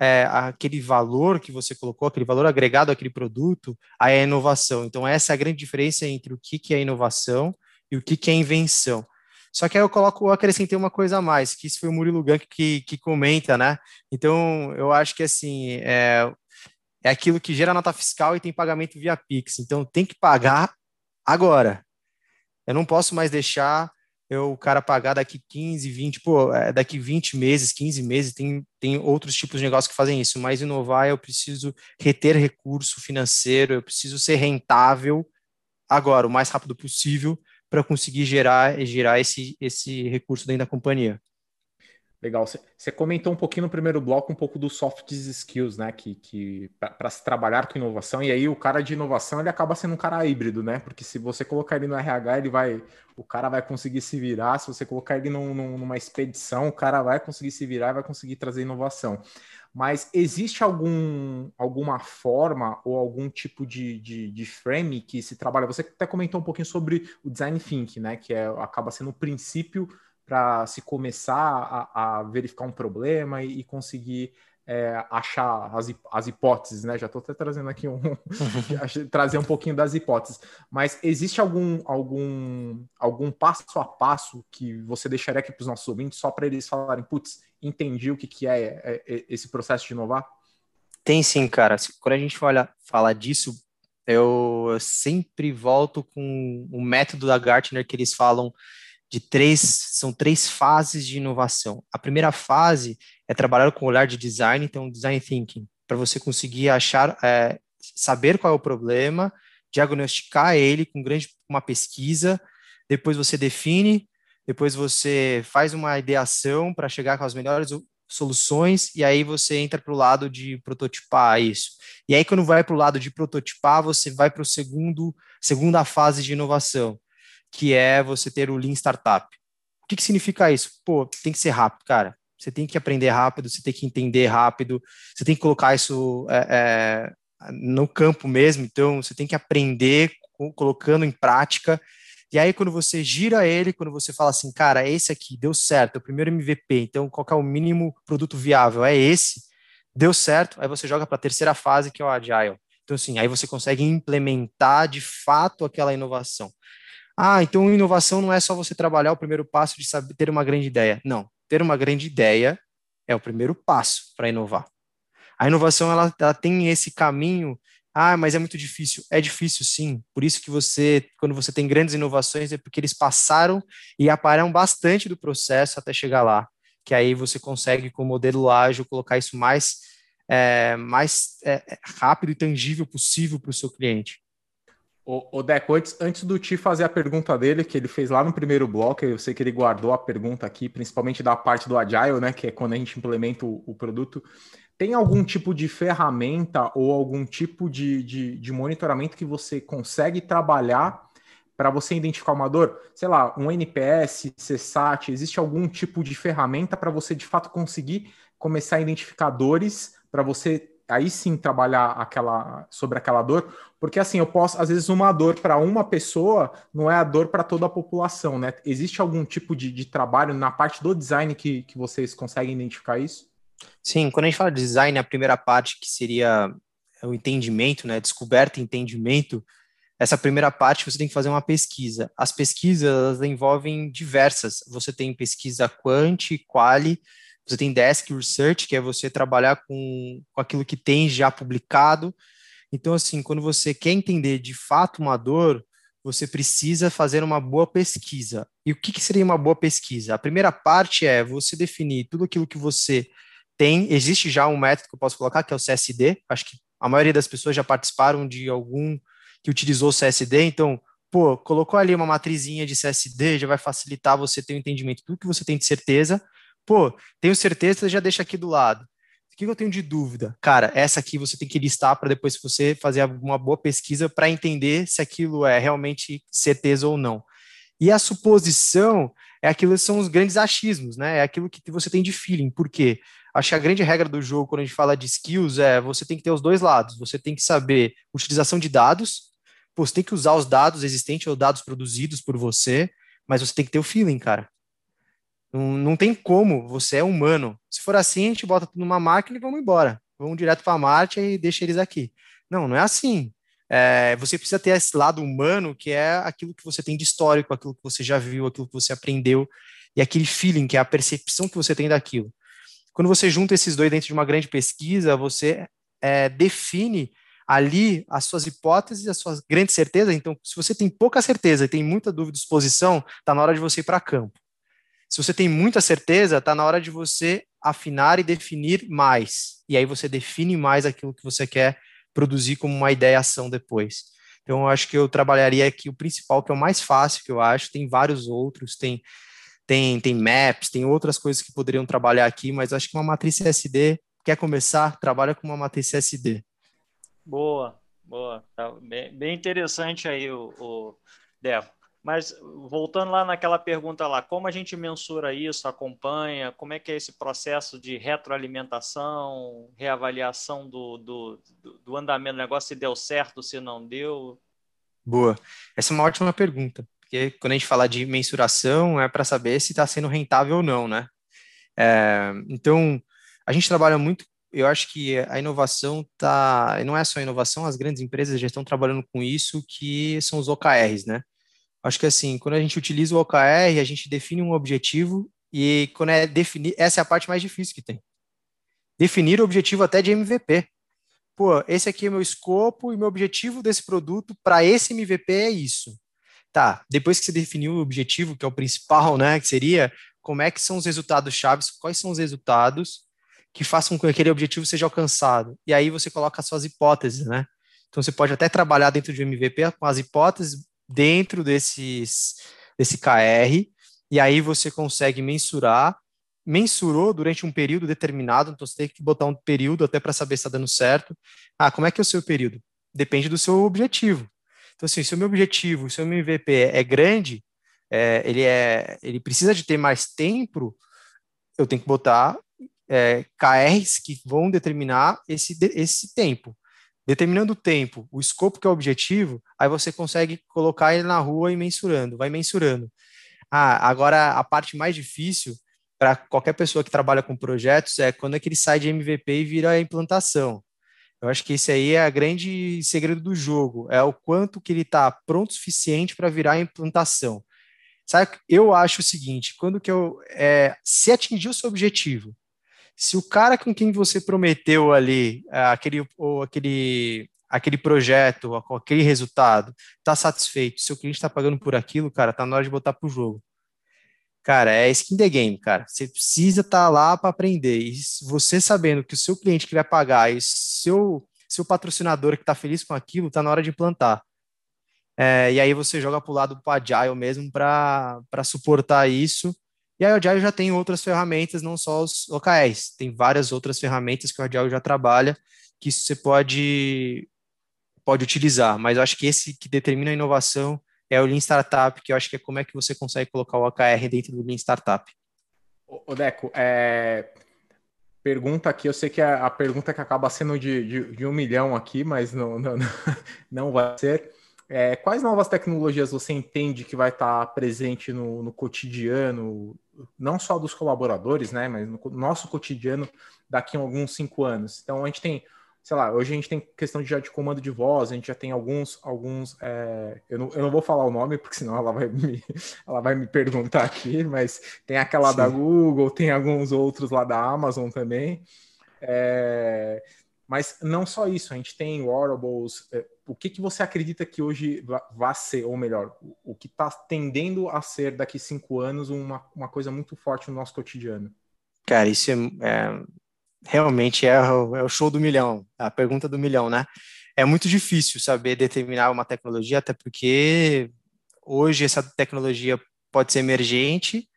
é, aquele valor que você colocou, aquele valor agregado àquele produto, aí é inovação. Então, essa é a grande diferença entre o que, que é inovação e o que, que é invenção. Só que aí eu coloco, eu acrescentei uma coisa a mais, que isso foi o Murilo Gank que, que comenta, né? Então, eu acho que assim, é, é aquilo que gera nota fiscal e tem pagamento via Pix. Então, tem que pagar agora. Eu não posso mais deixar eu, o cara pagar daqui 15, 20, pô, é, daqui 20 meses, 15 meses, tem, tem outros tipos de negócio que fazem isso, mas inovar eu preciso reter recurso financeiro, eu preciso ser rentável agora, o mais rápido possível, para conseguir gerar, gerar esse, esse recurso dentro da companhia. Legal. Você comentou um pouquinho no primeiro bloco um pouco dos soft skills, né? Que, que para se trabalhar com inovação, e aí o cara de inovação ele acaba sendo um cara híbrido, né? Porque se você colocar ele no RH, ele vai. O cara vai conseguir se virar. Se você colocar ele num, numa expedição, o cara vai conseguir se virar e vai conseguir trazer inovação mas existe algum, alguma forma ou algum tipo de, de, de, frame que se trabalha? Você até comentou um pouquinho sobre o design thinking, né? Que é, acaba sendo o princípio para se começar a, a, verificar um problema e, e conseguir é, achar as, as hipóteses, né? Já estou até trazendo aqui um trazer um pouquinho das hipóteses. Mas existe algum algum algum passo a passo que você deixaria aqui para os nossos ouvintes só para eles falarem, putz, entendi o que, que é, é, é, esse processo de inovar? Tem sim, cara. Quando a gente olha falar disso, eu sempre volto com o método da Gartner que eles falam de três, são três fases de inovação. A primeira fase é trabalhar com o olhar de design, então design thinking, para você conseguir achar, é, saber qual é o problema, diagnosticar ele com grande uma pesquisa, depois você define, depois você faz uma ideação para chegar com as melhores soluções e aí você entra para o lado de prototipar isso. E aí quando vai para o lado de prototipar, você vai para o segundo segunda fase de inovação, que é você ter o Lean Startup. O que, que significa isso? Pô, tem que ser rápido, cara. Você tem que aprender rápido, você tem que entender rápido, você tem que colocar isso é, é, no campo mesmo. Então, você tem que aprender colocando em prática. E aí, quando você gira ele, quando você fala assim, cara, esse aqui deu certo, é o primeiro MVP, então qual é o mínimo produto viável? É esse, deu certo, aí você joga para a terceira fase, que é o Agile. Então, assim, aí você consegue implementar de fato aquela inovação. Ah, então inovação não é só você trabalhar o primeiro passo de saber ter uma grande ideia. Não, ter uma grande ideia é o primeiro passo para inovar. A inovação ela, ela tem esse caminho. Ah, mas é muito difícil. É difícil, sim. Por isso que você, quando você tem grandes inovações, é porque eles passaram e aparam bastante do processo até chegar lá. Que aí você consegue, com o modelo ágil, colocar isso mais, é, mais é, rápido e tangível possível para o seu cliente. O, o Deco, antes, antes do Ti fazer a pergunta dele, que ele fez lá no primeiro bloco, eu sei que ele guardou a pergunta aqui, principalmente da parte do Agile, né? Que é quando a gente implementa o, o produto. Tem algum tipo de ferramenta ou algum tipo de, de, de monitoramento que você consegue trabalhar para você identificar uma dor? Sei lá, um NPS, CSAT, existe algum tipo de ferramenta para você de fato conseguir começar a identificar dores para você aí sim trabalhar aquela sobre aquela dor, porque assim eu posso às vezes uma dor para uma pessoa não é a dor para toda a população, né? Existe algum tipo de, de trabalho na parte do design que, que vocês conseguem identificar isso? Sim, quando a gente fala de design, a primeira parte que seria o entendimento, né, descoberta e entendimento, essa primeira parte você tem que fazer uma pesquisa. As pesquisas envolvem diversas. Você tem pesquisa quant, quali, você tem desk research, que é você trabalhar com, com aquilo que tem já publicado. Então, assim, quando você quer entender de fato uma dor, você precisa fazer uma boa pesquisa. E o que, que seria uma boa pesquisa? A primeira parte é você definir tudo aquilo que você tem. Existe já um método que eu posso colocar, que é o CSD. Acho que a maioria das pessoas já participaram de algum que utilizou o CSD, então, pô, colocou ali uma matrizinha de CSD, já vai facilitar você ter o um entendimento do que você tem de certeza Pô, tenho certeza, já deixa aqui do lado. O que eu tenho de dúvida? Cara, essa aqui você tem que listar para depois você fazer uma boa pesquisa para entender se aquilo é realmente certeza ou não. E a suposição é aquilo que são os grandes achismos, né? É aquilo que você tem de feeling. Por quê? Acho que a grande regra do jogo, quando a gente fala de skills, é você tem que ter os dois lados. Você tem que saber utilização de dados. Pô, você tem que usar os dados existentes ou dados produzidos por você, mas você tem que ter o feeling, cara. Não, tem como, você é humano. Se for assim, a gente bota tudo numa máquina e vamos embora. Vamos direto para Marte e deixa eles aqui. Não, não é assim. É, você precisa ter esse lado humano, que é aquilo que você tem de histórico, aquilo que você já viu, aquilo que você aprendeu, e aquele feeling, que é a percepção que você tem daquilo. Quando você junta esses dois dentro de uma grande pesquisa, você é, define ali as suas hipóteses, as suas grandes certezas. Então, se você tem pouca certeza e tem muita dúvida e exposição, está na hora de você ir para campo. Se você tem muita certeza, está na hora de você afinar e definir mais. E aí você define mais aquilo que você quer produzir como uma ideia ação depois. Então, eu acho que eu trabalharia aqui o principal, que é o mais fácil, que eu acho. Tem vários outros, tem, tem, tem maps, tem outras coisas que poderiam trabalhar aqui, mas acho que uma matriz CSD, quer começar, trabalha com uma matriz CSD. Boa, boa. Tá bem, bem interessante aí o, o Devo. Mas voltando lá naquela pergunta lá, como a gente mensura isso, acompanha, como é que é esse processo de retroalimentação, reavaliação do, do, do andamento do negócio, se deu certo, se não deu? Boa. Essa é uma ótima pergunta, porque quando a gente fala de mensuração é para saber se está sendo rentável ou não, né? É, então, a gente trabalha muito eu acho que a inovação tá, não é só a inovação, as grandes empresas já estão trabalhando com isso, que são os OKRs, né? Acho que assim, quando a gente utiliza o OKR, a gente define um objetivo e quando é definir, essa é a parte mais difícil que tem. Definir o objetivo até de MVP. Pô, esse aqui é meu escopo e meu objetivo desse produto para esse MVP é isso. Tá, depois que você definiu o objetivo, que é o principal, né, que seria como é que são os resultados chaves, quais são os resultados que façam com que aquele objetivo seja alcançado. E aí você coloca as suas hipóteses, né? Então você pode até trabalhar dentro de um MVP com as hipóteses dentro desses, desse KR, e aí você consegue mensurar. Mensurou durante um período determinado, então você tem que botar um período até para saber se está dando certo. Ah, como é que é o seu período? Depende do seu objetivo. Então, assim, se o meu objetivo, se o meu MVP é grande, é, ele, é, ele precisa de ter mais tempo, eu tenho que botar é, KRs que vão determinar esse, esse tempo. Determinando o tempo, o escopo que é o objetivo, aí você consegue colocar ele na rua e mensurando, vai mensurando. Ah, agora a parte mais difícil para qualquer pessoa que trabalha com projetos é quando é que ele sai de MVP e vira implantação. Eu acho que esse aí é a grande segredo do jogo, é o quanto que ele está pronto o suficiente para virar implantação. Sabe, eu acho o seguinte, quando que eu, é, se atingir o seu objetivo, se o cara com quem você prometeu ali é, aquele, ou aquele, aquele projeto, ou aquele resultado, está satisfeito, seu cliente está pagando por aquilo, cara, tá na hora de botar para o jogo. Cara, é skin the game, cara. Você precisa estar tá lá para aprender. E você sabendo que o seu cliente que vai pagar e seu seu patrocinador que está feliz com aquilo, está na hora de implantar. É, e aí você joga para o lado do Agile mesmo para suportar isso e a Agile já tem outras ferramentas, não só os OKRs, tem várias outras ferramentas que o Agile já trabalha, que você pode, pode utilizar, mas eu acho que esse que determina a inovação é o Lean Startup, que eu acho que é como é que você consegue colocar o OKR dentro do Lean Startup. Ô, Deco, é... pergunta aqui, eu sei que é a pergunta que acaba sendo de, de, de um milhão aqui, mas não, não, não vai ser. É, quais novas tecnologias você entende que vai estar presente no, no, cotidiano, não só dos colaboradores, né, mas no nosso cotidiano daqui a alguns cinco anos? Então, a gente tem sei lá, hoje a gente tem questão de, já de comando de voz, a gente já tem alguns, alguns é, eu, não, eu não vou falar o nome, porque senão ela vai me, ela vai me perguntar aqui, mas tem aquela Sim. da Google, tem alguns outros lá da Amazon também, é, mas não só isso, a gente tem wearables, é, o que, que você acredita que hoje vai ser, ou melhor, o, que está tendendo a ser daqui cinco anos uma, uma coisa muito forte no nosso cotidiano? Cara, isso é, é realmente é o, é o show do milhão, a pergunta do milhão, né? É muito difícil saber determinar uma tecnologia, até porque hoje essa tecnologia pode ser emergente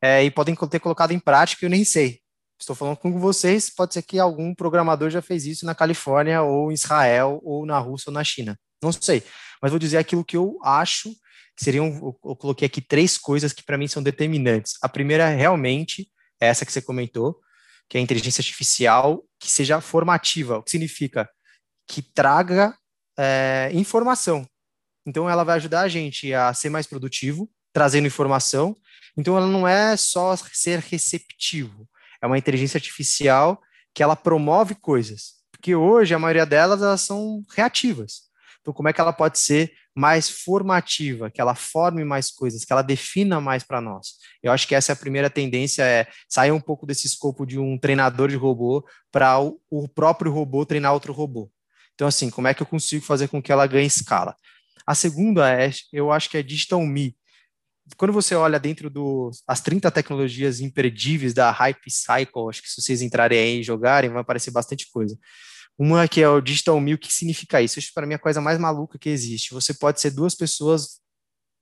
é, e podem ter colocado em prática, eu nem sei. Estou falando com vocês, pode ser que algum programador já fez isso na Califórnia, ou em Israel, ou na Rússia, ou na China. Não sei, mas vou dizer aquilo que eu acho que seriam. Eu coloquei aqui três coisas que para mim são determinantes. A primeira, realmente, é essa que você comentou, que é a inteligência artificial, que seja formativa, o que significa que traga é, informação. Então, ela vai ajudar a gente a ser mais produtivo, trazendo informação. Então, ela não é só ser receptivo, é uma inteligência artificial que ela promove coisas. Porque hoje, a maioria delas, elas são reativas. Então, como é que ela pode ser mais formativa, que ela forme mais coisas, que ela defina mais para nós. Eu acho que essa é a primeira tendência, é sair um pouco desse escopo de um treinador de robô para o, o próprio robô treinar outro robô. Então, assim, como é que eu consigo fazer com que ela ganhe escala? A segunda é, eu acho que é Digital Me. Quando você olha dentro dos as 30 tecnologias imperdíveis da Hype Cycle, acho que se vocês entrarem aí e jogarem, vai aparecer bastante coisa. Uma que é o Digital Me, o que significa isso? Isso para mim é a coisa mais maluca que existe. Você pode ser duas pessoas,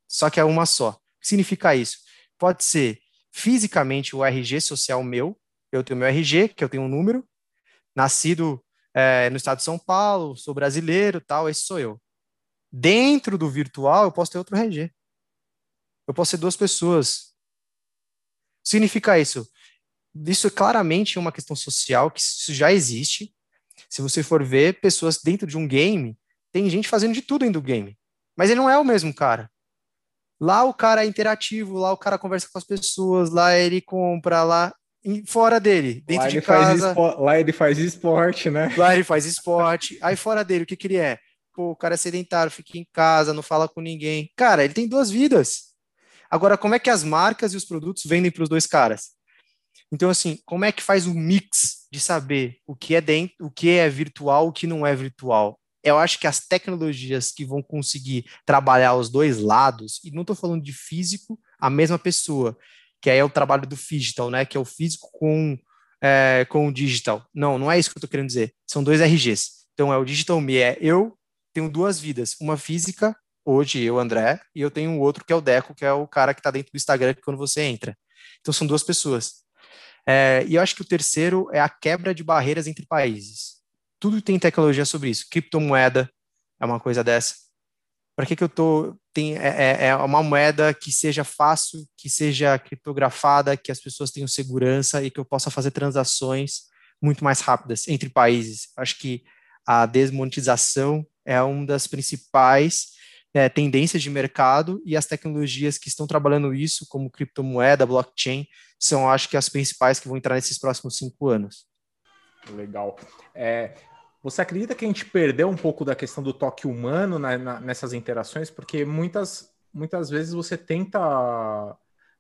só que é uma só. O que significa isso? Pode ser fisicamente o RG social meu, eu tenho meu RG, que eu tenho um número, nascido é, no estado de São Paulo, sou brasileiro, tal, esse sou eu. Dentro do virtual, eu posso ter outro RG. Eu posso ser duas pessoas. Significa isso? Isso é claramente uma questão social, que isso já existe, se você for ver pessoas dentro de um game, tem gente fazendo de tudo dentro do game. Mas ele não é o mesmo cara. Lá o cara é interativo, lá o cara conversa com as pessoas, lá ele compra, lá fora dele, dentro lá de casa. lá ele faz esporte, né? Lá ele faz esporte. Aí fora dele, o que, que ele é? Pô, o cara é sedentário, fica em casa, não fala com ninguém. Cara, ele tem duas vidas. Agora, como é que as marcas e os produtos vendem para os dois caras? Então, assim, como é que faz o mix de saber o que é dentro, o que é virtual, o que não é virtual? Eu acho que as tecnologias que vão conseguir trabalhar os dois lados, e não estou falando de físico, a mesma pessoa, que aí é o trabalho do digital, né? Que é o físico com, é, com o digital. Não, não é isso que eu estou querendo dizer. São dois RGs. Então é o digital me, é eu tenho duas vidas, uma física, hoje eu, André, e eu tenho o outro que é o Deco, que é o cara que está dentro do Instagram quando você entra. Então são duas pessoas. É, e eu acho que o terceiro é a quebra de barreiras entre países. Tudo tem tecnologia sobre isso. Criptomoeda é uma coisa dessa. Para que, que eu tô? Tem, é, é, é uma moeda que seja fácil, que seja criptografada, que as pessoas tenham segurança e que eu possa fazer transações muito mais rápidas entre países. Acho que a desmonetização é uma das principais é, tendências de mercado e as tecnologias que estão trabalhando isso, como criptomoeda, blockchain, são, acho que, as principais que vão entrar nesses próximos cinco anos. Legal. É, você acredita que a gente perdeu um pouco da questão do toque humano na, na, nessas interações? Porque muitas, muitas vezes você tenta,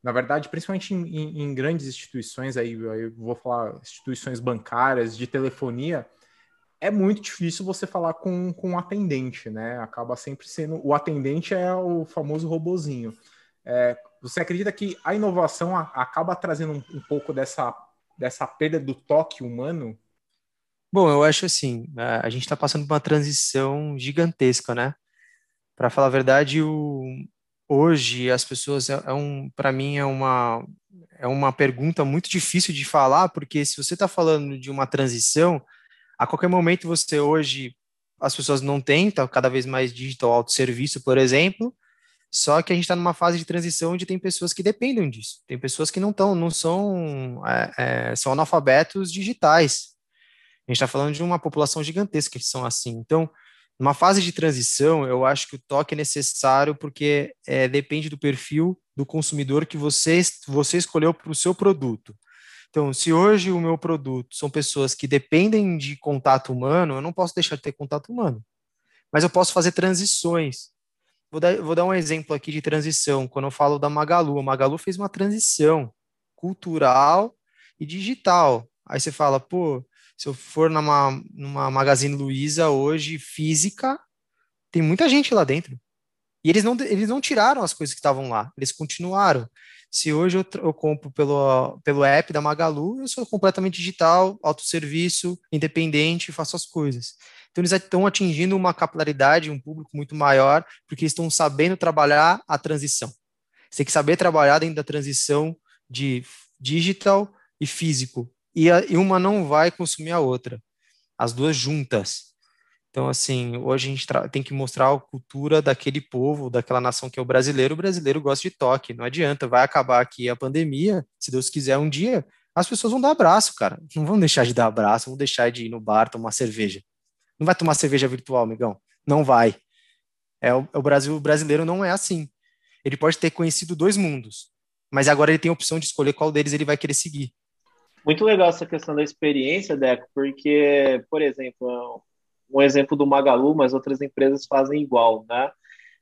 na verdade, principalmente em, em, em grandes instituições, aí eu vou falar instituições bancárias, de telefonia, é muito difícil você falar com, com um atendente, né? Acaba sempre sendo. O atendente é o famoso robozinho. É, você acredita que a inovação acaba trazendo um, um pouco dessa, dessa perda do toque humano? Bom, eu acho assim, a gente está passando por uma transição gigantesca, né? Para falar a verdade, o, hoje as pessoas é, é um, para mim é uma é uma pergunta muito difícil de falar, porque se você está falando de uma transição, a qualquer momento você hoje as pessoas não têm, tá cada vez mais digital autosserviço, por exemplo, Só que a gente está numa fase de transição onde tem pessoas que dependem disso. Tem pessoas que não estão, não são, é, é, são analfabetos digitais. A gente está falando de uma população gigantesca que são assim. Então, numa fase de transição, eu acho que o toque é necessário porque é, depende do perfil do consumidor que você, você escolheu para o seu produto. Então, se hoje o meu produto são pessoas que dependem de contato humano, eu não posso deixar de ter contato humano. Mas eu posso fazer transições. Vou dar, vou dar um exemplo aqui de transição. Quando eu falo da Magalu, a Magalu fez uma transição cultural e digital. Aí você fala, pô, se eu for numa, numa Magazine Luiza hoje, física, tem muita gente lá dentro. E eles não, eles não tiraram as coisas que estavam lá, eles continuaram. Se hoje eu, eu compro pelo, pelo app da Magalu, eu sou completamente digital, autosserviço, independente, faço as coisas. Então eles estão atingindo uma capilaridade, um público muito maior, porque estão sabendo trabalhar a transição. Você tem que saber trabalhar dentro da transição de digital e físico e, a, e uma não vai consumir a outra, as duas juntas. Então, assim, hoje a gente tem que mostrar a cultura daquele povo, daquela nação que é o brasileiro. O brasileiro gosta de toque, não adianta, vai acabar aqui a pandemia, se Deus quiser, um dia, as pessoas vão dar abraço, cara. Não vão deixar de dar abraço, vão deixar de ir no bar tomar cerveja. Não vai tomar cerveja virtual, amigão. Não vai. É o, é o Brasil o brasileiro não é assim. Ele pode ter conhecido dois mundos, mas agora ele tem a opção de escolher qual deles ele vai querer seguir. Muito legal essa questão da experiência, Deco, porque, por exemplo, um exemplo do Magalu, mas outras empresas fazem igual, né?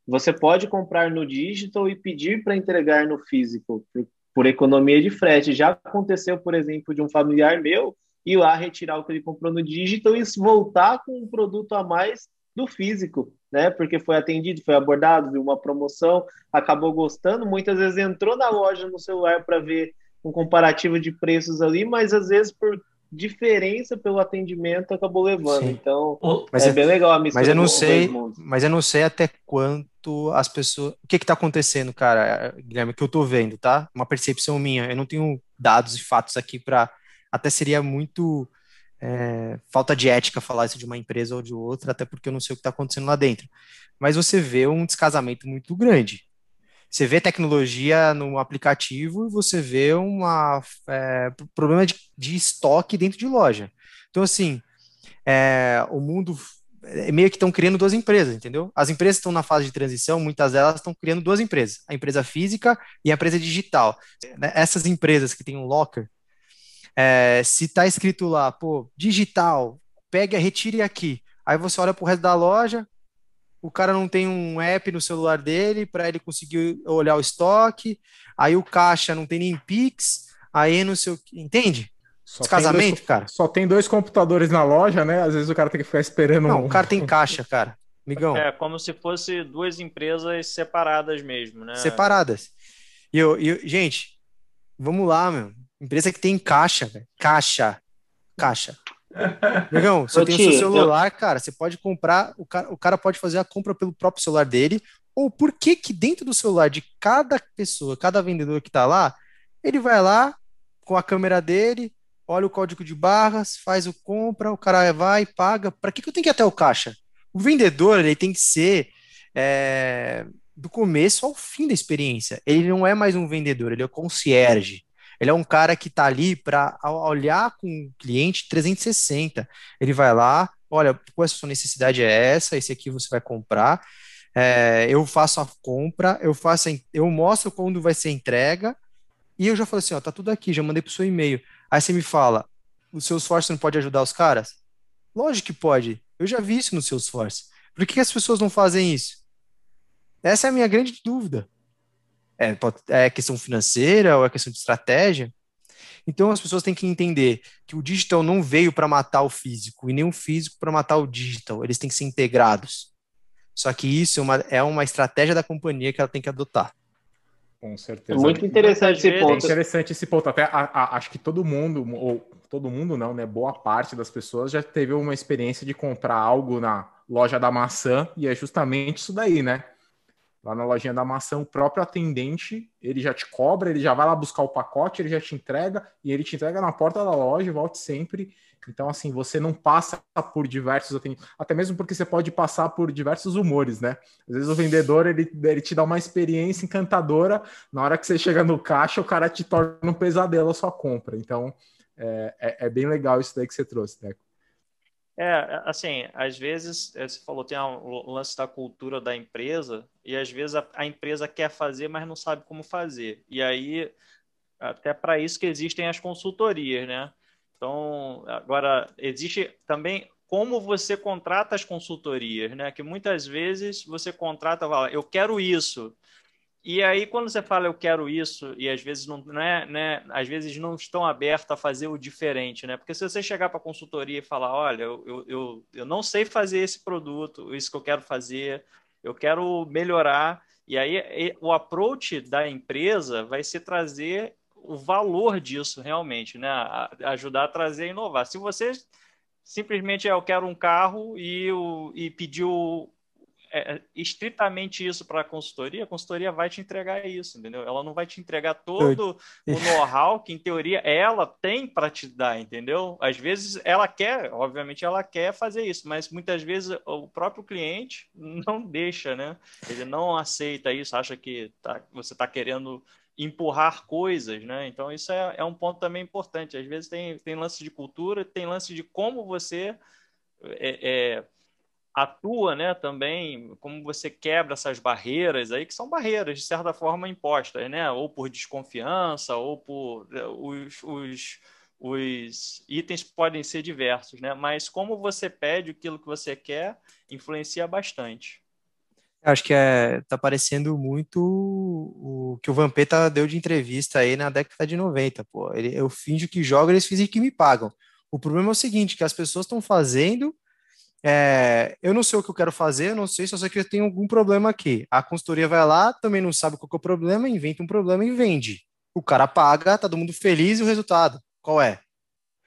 Você pode comprar no digital e pedir para entregar no físico, por, por, economia de frete. Já aconteceu, por exemplo, de um familiar meu ir lá retirar o que ele comprou no digital e voltar com um produto a mais do físico, né? Porque foi atendido, foi abordado, viu uma promoção, acabou gostando, muitas vezes entrou na loja no celular para ver um comparativo de preços ali, mas às vezes por diferença pelo atendimento acabou levando. Sim. Então, mas é, é, bem legal a missão. Mas eu não sei, mas eu não sei até quanto as pessoas, o que que tá acontecendo, cara, Guilherme, que eu tô vendo, tá? Uma percepção minha. Eu não tenho dados e fatos aqui para até seria muito é, falta de ética falar isso de uma empresa ou de outra, até porque eu não sei o que está acontecendo lá dentro. Mas você vê um descasamento muito grande você vê tecnologia no aplicativo e você vê uma é, problema de, de, estoque dentro de loja. Então, assim, é, o mundo é, meio que estão criando duas empresas, entendeu? As empresas estão na fase de transição, muitas delas estão criando duas empresas, a empresa física e a empresa digital. Né, essas empresas que têm um locker, é, se está escrito lá, pô, digital, pegue, retire aqui. Aí você olha para o resto da loja, o cara não tem um app no celular dele para ele conseguir olhar o estoque, aí o caixa não tem nem Pix, aí não sei o que, entende? Só casamento, dois, cara. Só tem dois computadores na loja, né? Às vezes o cara tem que ficar esperando. Não, um... o cara tem caixa, cara. Migão. É como se fosse duas empresas separadas mesmo, né? Separadas. E eu, eu gente, vamos lá, meu. Empresa que tem caixa, velho. Caixa. Caixa. Negão, você tem o seu celular, eu... cara, você pode comprar, o cara, o cara pode fazer a compra pelo próprio celular dele, ou por que que dentro do celular de cada pessoa, cada vendedor que tá lá, ele vai lá com a câmera dele, olha o código de barras, faz o compra, o cara vai, paga. Para que, que eu tenho que ir até o caixa? O vendedor, ele tem que ser é, do começo ao fim da experiência. Ele não é mais um vendedor, ele é o concierge. Ele é um cara que está ali para olhar com o cliente 360. Ele vai lá, olha, qual a sua necessidade é essa, esse aqui você vai comprar. É, eu faço a compra, eu faço, a, eu mostro quando vai ser entrega, e eu já falei assim, ó, tá tudo aqui, já mandei pro seu e-mail. Aí você me fala, o Salesforce não pode ajudar os caras? Lógico que pode. Eu já vi isso no Salesforce. Por que as pessoas não fazem isso? Essa é a minha grande dúvida. É, é questão financeira ou é questão de estratégia? Então as pessoas têm que entender que o digital não veio para matar o físico e nem o físico para matar o digital. Eles têm que ser integrados. Só que isso é uma, é uma estratégia da companhia que ela tem que adotar. Com certeza. Muito interessante esse ponto. É interessante esse ponto. Até a, a, acho que todo mundo, ou todo mundo não, né? Boa parte das pessoas já teve uma experiência de comprar algo na loja da maçã e é justamente isso daí, né? Lá na lojinha da maçã, o próprio atendente, ele já te cobra, ele já vai lá buscar o pacote, ele já te entrega, e ele te entrega na porta da loja, volte sempre. Então, assim, você não passa por diversos atendentes, até mesmo porque você pode passar por diversos humores, né? Às vezes o vendedor, ele, ele te dá uma experiência encantadora, na hora que você chega no caixa, o cara te torna um pesadelo a sua compra. Então, é, é, é bem legal isso daí que você trouxe, Deco. É, assim, às vezes, é, você falou, tem o lance da cultura da empresa, e às vezes a, a empresa quer fazer, mas não sabe como fazer. E aí, até para isso que existem as consultorias, né? Então, agora, existe também como você contrata as consultorias, né? Que muitas vezes você contrata, fala, eu quero isso, e aí, quando você fala eu quero isso, e às vezes não, né, né, às vezes não estão abertos a fazer o diferente, né? Porque se você chegar para a consultoria e falar, olha, eu, eu, eu não sei fazer esse produto, isso que eu quero fazer, eu quero melhorar, e aí o approach da empresa vai ser trazer o valor disso realmente, né? ajudar a trazer e inovar. Se você simplesmente é, eu quero um carro e, o, e pediu é, é, estritamente isso para a consultoria, a consultoria vai te entregar isso, entendeu? Ela não vai te entregar todo o know-how que, em teoria, ela tem para te dar, entendeu? Às vezes ela quer, obviamente ela quer fazer isso, mas muitas vezes o próprio cliente não deixa, né? Ele não aceita isso, acha que tá, você está querendo empurrar coisas, né? Então isso é, é um ponto também importante. Às vezes tem, tem lance de cultura, tem lance de como você é, é atua, né, também, como você quebra essas barreiras aí, que são barreiras, de certa forma, impostas, né, ou por desconfiança, ou por eh, os, os, os itens podem ser diversos, né, mas como você pede aquilo que você quer, influencia bastante. Acho que é, tá parecendo muito o que o Vampeta deu de entrevista aí na década de 90, pô. Ele, eu finjo que jogo, eles fingem que me pagam. O problema é o seguinte, que as pessoas estão fazendo é, eu não sei o que eu quero fazer, eu não sei, só sei que eu tenho algum problema aqui. A consultoria vai lá, também não sabe qual é o problema, inventa um problema e vende. O cara paga, tá todo mundo feliz e o resultado, qual é?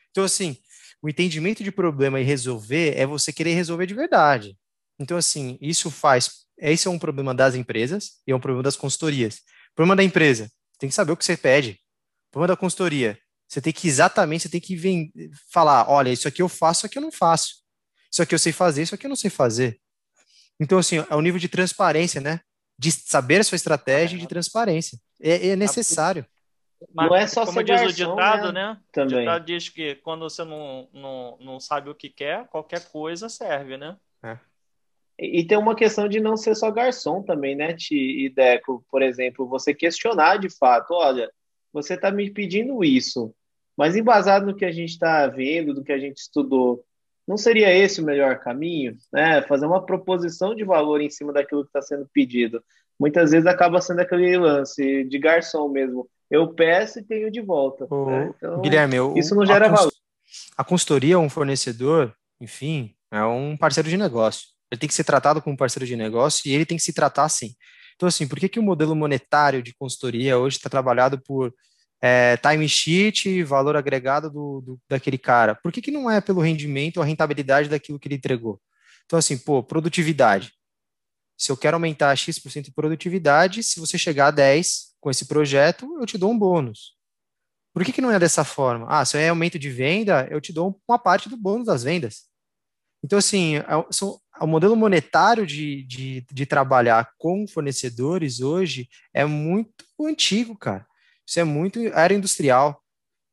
Então, assim, o entendimento de problema e resolver é você querer resolver de verdade. Então, assim, isso faz. Esse é um problema das empresas e é um problema das consultorias. Problema da empresa, tem que saber o que você pede. Problema da consultoria, você tem que exatamente, você tem que vem, falar, olha, isso aqui eu faço, isso aqui eu não faço. Isso aqui eu sei fazer, isso aqui eu não sei fazer. Então, assim, é o nível de transparência, né? De saber a sua estratégia e de transparência. É, é necessário. Mas, não é só como diz garçom, o ditado, né? né? Também. O ditado diz que quando você não, não, não sabe o que quer, qualquer coisa serve, né? É. E, tem uma questão de não ser só garçom também, né, Ti e Deco? Por exemplo, você questionar de fato, olha, você está me pedindo isso, mas embasado no que a gente está vendo, do que a gente estudou, não seria esse o melhor caminho? Né? Fazer uma proposição de valor em cima daquilo que está sendo pedido. Muitas vezes acaba sendo aquele lance de garçom mesmo. Eu peço e tenho de volta. O... Né? Então, Guilherme, isso não gera valor. A consultoria, um fornecedor, enfim, é um parceiro de negócio. Ele tem que ser tratado como um parceiro de negócio e ele tem que se tratar assim. Então, assim, por que, que o modelo monetário de consultoria hoje está trabalhado por é, time sheet, valor agregado do, do, daquele cara. Por que, que não é pelo rendimento ou rentabilidade daquilo que ele entregou? Então, assim, pô, produtividade. Se eu quero aumentar X% de produtividade, se você chegar a 10 com esse projeto, eu te dou um bônus. Por que, que não é dessa forma? Ah, se é aumento de venda, eu te dou uma parte do bônus das vendas. Então, assim, é, são, o modelo monetário de, de, de trabalhar com fornecedores hoje é muito antigo, cara. Isso é muito era industrial.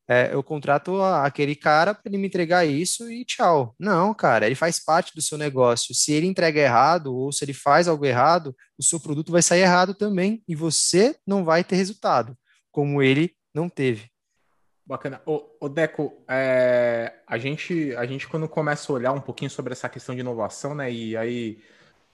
É, eu contrato aquele cara para ele me entregar isso e tchau. Não, cara, ele faz parte do seu negócio. Se ele entrega errado ou se ele faz algo errado, o seu produto vai sair errado também e você não vai ter resultado, como ele não teve. Bacana. O, Deco, é, a, gente, a gente quando começa a olhar um pouquinho sobre essa questão de inovação, né, e aí,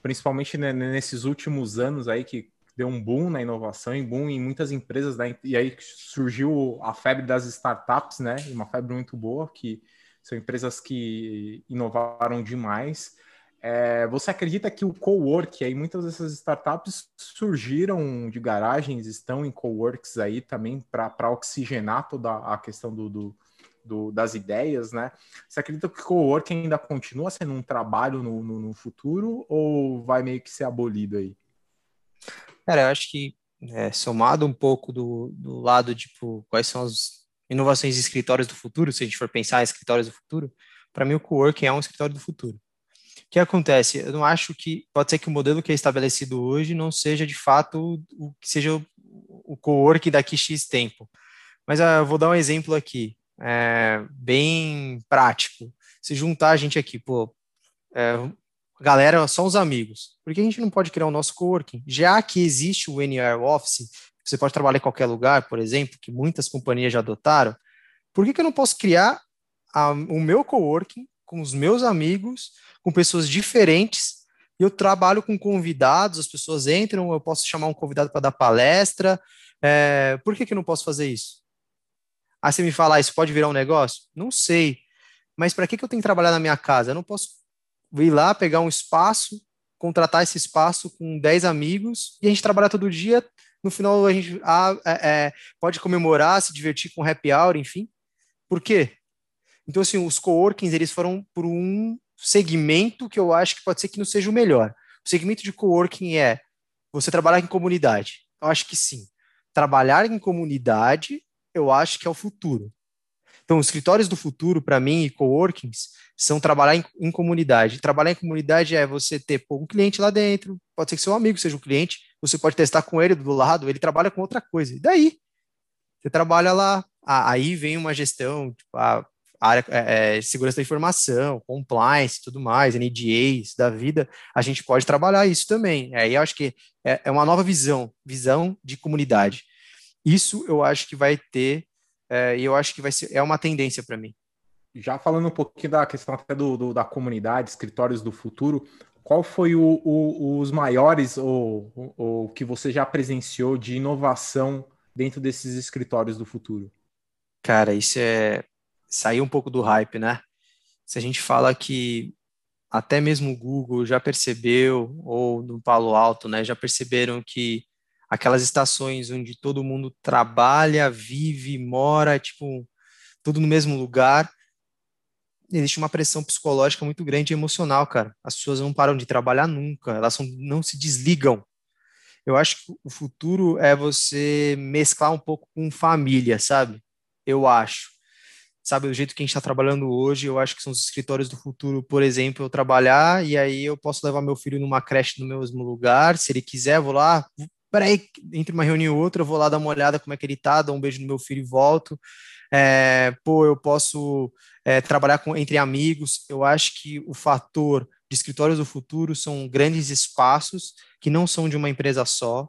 principalmente né, nesses últimos anos aí que deu um boom na inovação e boom em muitas empresas, né? e aí surgiu a febre das startups, né? Uma febre muito boa, que são empresas que inovaram demais. É, você acredita que o co-work, aí muitas dessas startups surgiram de garagens, estão em co-works aí também para oxigenar toda a questão do, do, do, das ideias, né? Você acredita que o co-work ainda continua sendo um trabalho no, no, no futuro ou vai meio que ser abolido aí? Cara, eu acho que é, somado um pouco do, do lado, tipo, quais são as inovações de escritórios do futuro, se a gente for pensar em escritórios do futuro, para mim o coworking é um escritório do futuro. O que acontece? Eu não acho que pode ser que o modelo que é estabelecido hoje não seja de fato o que seja o, o coworking daqui X tempo. Mas ah, eu vou dar um exemplo aqui, é, bem prático. Se juntar a gente aqui, pô, é, galera, só os amigos. Por que a gente não pode criar o nosso coworking? Já que existe o NR Office, você pode trabalhar em qualquer lugar, por exemplo, que muitas companhias já adotaram, por que, que eu não posso criar a, o meu coworking com os meus amigos, com pessoas diferentes, eu trabalho com convidados, as pessoas entram, eu posso chamar um convidado para dar palestra, é, por que, que eu não posso fazer isso? Ah, você me fala, ah, isso pode virar um negócio? Não sei, mas para que, que eu tenho que trabalhar na minha casa? Eu não posso ir lá, pegar um espaço, contratar esse espaço com 10 amigos e a gente trabalhar todo dia. No final, a gente ah, é, pode comemorar, se divertir com happy hour, enfim. Por quê? Então, assim, os coworkings, eles foram por um segmento que eu acho que pode ser que não seja o melhor. O segmento de coworking é você trabalhar em comunidade. Eu acho que sim. Trabalhar em comunidade, eu acho que é o futuro. Então, os escritórios do futuro, para mim, e coworkings, são trabalhar em, em, comunidade. Trabalhar em comunidade é você ter pô, um cliente lá dentro, pode ser que seu amigo seja o cliente, você pode testar com ele do lado, ele trabalha com outra coisa. E daí? Você trabalha lá, aí vem uma gestão, tipo, a área é, é, segurança da informação, compliance, tudo mais, NDAs da vida, a gente pode trabalhar isso também. Aí eu acho que é, é uma nova visão, visão de comunidade. Isso eu acho que vai ter é, e eu acho que vai ser é uma tendência para mim. Já falando um pouquinho da questão até do, do, da comunidade, escritórios do futuro, qual foi o, o, os maiores ou, o que você já presenciou de inovação dentro desses escritórios do futuro? Cara, isso é sair um pouco do hype, né? Se a gente fala que até mesmo o Google já percebeu, ou no Palo Alto, né, já perceberam que aquelas estações onde todo mundo trabalha, vive, mora, tipo, tudo no mesmo lugar, existe uma pressão psicológica muito grande e emocional, cara. As pessoas não param de trabalhar nunca, elas não se desligam. Eu acho que o futuro é você mesclar um pouco com família, sabe? Eu acho. Sabe, do jeito que a gente está trabalhando hoje, eu acho que são os escritórios do futuro, por exemplo, eu trabalhar e aí eu posso levar meu filho numa creche no mesmo lugar, se ele quiser, vou lá, peraí, entre uma reunião e outra, eu vou lá dar uma olhada como é que ele tá, dar um beijo no meu filho e volto. É, pô, eu posso é, trabalhar com, entre amigos. Eu acho que o fator de escritórios do futuro são grandes espaços que não são de uma empresa só,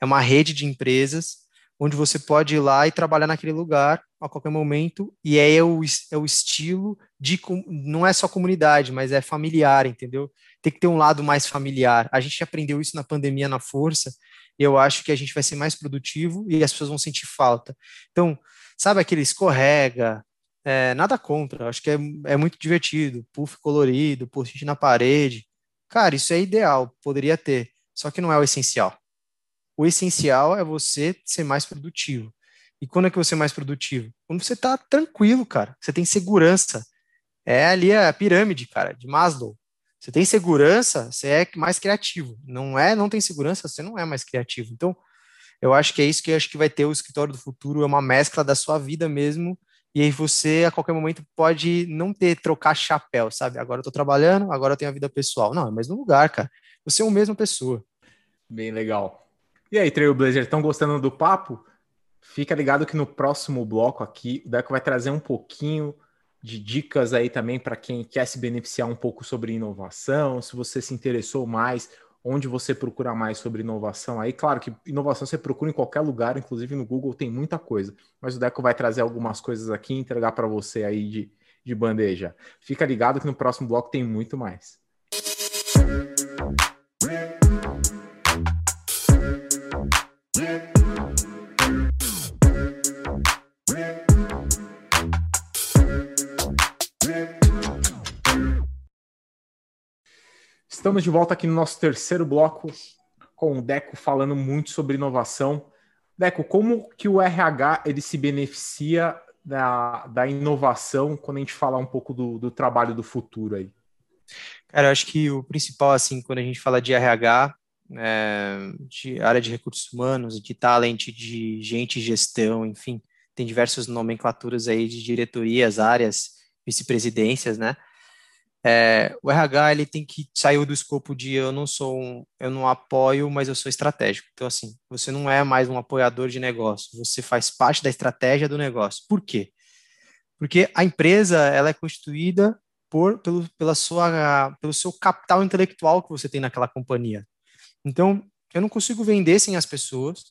é uma rede de empresas onde você pode ir lá e trabalhar naquele lugar a qualquer momento, e é o, é o estilo de, não é só comunidade, mas é familiar, entendeu? Tem que ter um lado mais familiar. A gente aprendeu isso na pandemia na força, eu acho que a gente vai ser mais produtivo e as pessoas vão sentir falta. Então, sabe aquele escorrega, é, nada contra, acho que é, é muito divertido, puff colorido, post na parede. Cara, isso é ideal, poderia ter, só que não é o essencial. O essencial é você ser mais produtivo. E quando é que você é mais produtivo? Quando você está tranquilo, cara. Você tem segurança. É ali a pirâmide, cara, de Maslow. Você tem segurança, você é mais criativo. Não é, não tem segurança, você não é mais criativo. Então, eu acho que é isso que acho que vai ter o escritório do futuro, é uma mescla da sua vida mesmo. E aí você, a qualquer momento, pode não ter, trocar chapéu, sabe? Agora eu tô trabalhando, agora eu tenho a vida pessoal. Não, é o mesmo lugar, cara. Você é a mesma pessoa. Bem legal. E aí, Trailblazer, estão gostando do papo? Fica ligado que no próximo bloco aqui, o Deco vai trazer um pouquinho de dicas aí também para quem quer se beneficiar um pouco sobre inovação, se você se interessou mais, onde você procura mais sobre inovação aí. Claro que inovação você procura em qualquer lugar, inclusive no Google tem muita coisa, mas o Deco vai trazer algumas coisas aqui e entregar para você aí de, de bandeja. Fica ligado que no próximo bloco tem muito mais. Estamos de volta aqui no nosso terceiro bloco com o Deco falando muito sobre inovação. Deco, como que o RH ele se beneficia da, da inovação quando a gente fala um pouco do, do trabalho do futuro aí? Cara, eu acho que o principal, assim, quando a gente fala de RH, é, de área de recursos humanos, de talent, de gente gestão, enfim, tem diversas nomenclaturas aí de diretorias, áreas, vice-presidências, né? É, o RH ele tem que sair do escopo de eu não sou um, eu não apoio, mas eu sou estratégico. Então assim, você não é mais um apoiador de negócio, você faz parte da estratégia do negócio. Por quê? Porque a empresa ela é constituída por pelo, pela sua pelo seu capital intelectual que você tem naquela companhia. Então eu não consigo vender sem as pessoas,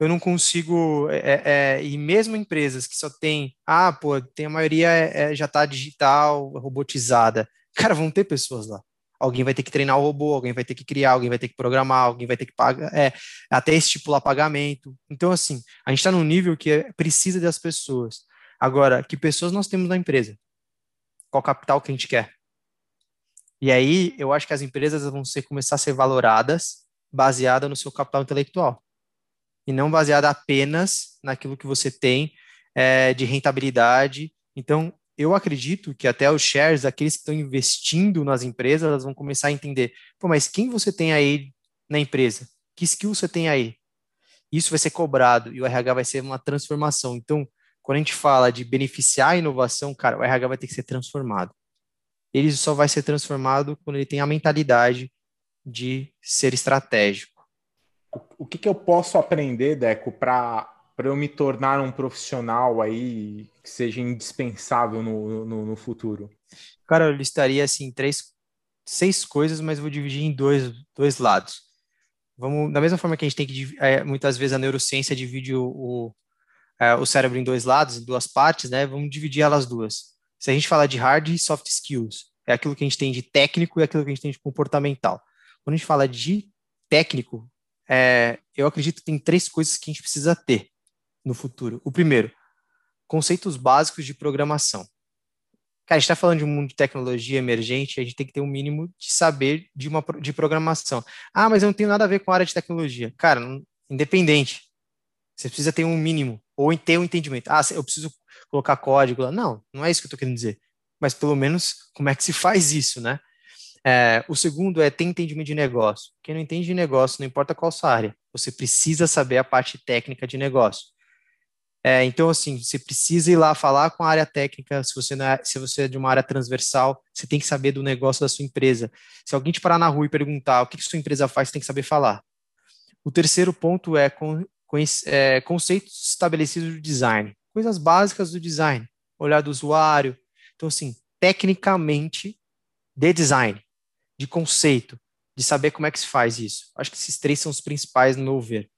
eu não consigo, é, é, é, e mesmo empresas que só tem, ah, pô, tem a maioria é, é já está digital, robotizada, cara, vão ter pessoas lá. Alguém vai ter que treinar o robô, alguém vai ter que criar, alguém vai ter que programar, alguém vai ter que pagar, é, até estipular pagamento. Então, assim, a gente está num nível que é, precisa das pessoas. Agora, que pessoas nós temos na empresa? Qual capital que a gente quer? E aí, eu acho que as empresas vão ser, começar a ser valoradas baseada no seu capital intelectual e não baseada apenas naquilo que você tem é, de rentabilidade. Então, eu acredito que até os shares, aqueles que estão investindo nas empresas, elas vão começar a entender, pô, mas quem você tem aí na empresa? Que skill você tem aí? Isso vai ser cobrado e o RH vai ser uma transformação. Então, quando a gente fala de beneficiar a inovação, cara, o RH vai ter que ser transformado. Ele só vai ser transformado quando ele tem a mentalidade de ser estratégico o que, que eu posso aprender, Deco, para eu me tornar um profissional aí que seja indispensável no, no, no, futuro? Cara, eu listaria assim três, seis coisas, mas vou dividir em dois, dois lados. Vamos, da mesma forma que a gente tem que é, muitas vezes a neurociência divide o, o, é, o cérebro em dois lados, em duas partes, né? Vamos dividir elas duas. Se a gente falar de hard e soft skills, é aquilo que a gente tem de técnico e aquilo que a gente tem de comportamental. Quando a gente fala de técnico, é, eu acredito que tem três coisas que a gente precisa ter no futuro. O primeiro, conceitos básicos de programação. Cara, a gente está falando de um mundo de tecnologia emergente, a gente tem que ter um mínimo de saber de uma de programação. Ah, mas eu não tenho nada a ver com a área de tecnologia. Cara, não, independente. Você precisa ter um mínimo, ou ter um entendimento. Ah, eu preciso colocar código. Não, não é isso que eu estou querendo dizer. Mas pelo menos como é que se faz isso, né? É, o segundo é ter entendimento de negócio. Quem não entende de negócio, não importa qual sua área, você precisa saber a parte técnica de negócio. É, então, assim, você precisa ir lá falar com a área técnica. Se você, é, se você é de uma área transversal, você tem que saber do negócio da sua empresa. Se alguém te parar na rua e perguntar o que, que sua empresa faz, você tem que saber falar. O terceiro ponto é, com, é conceitos estabelecidos do design. Coisas básicas do design. Olhar do usuário. Então, assim, tecnicamente, de design de conceito, de saber como é que se faz isso. Acho que esses três são os principais, no meu ver.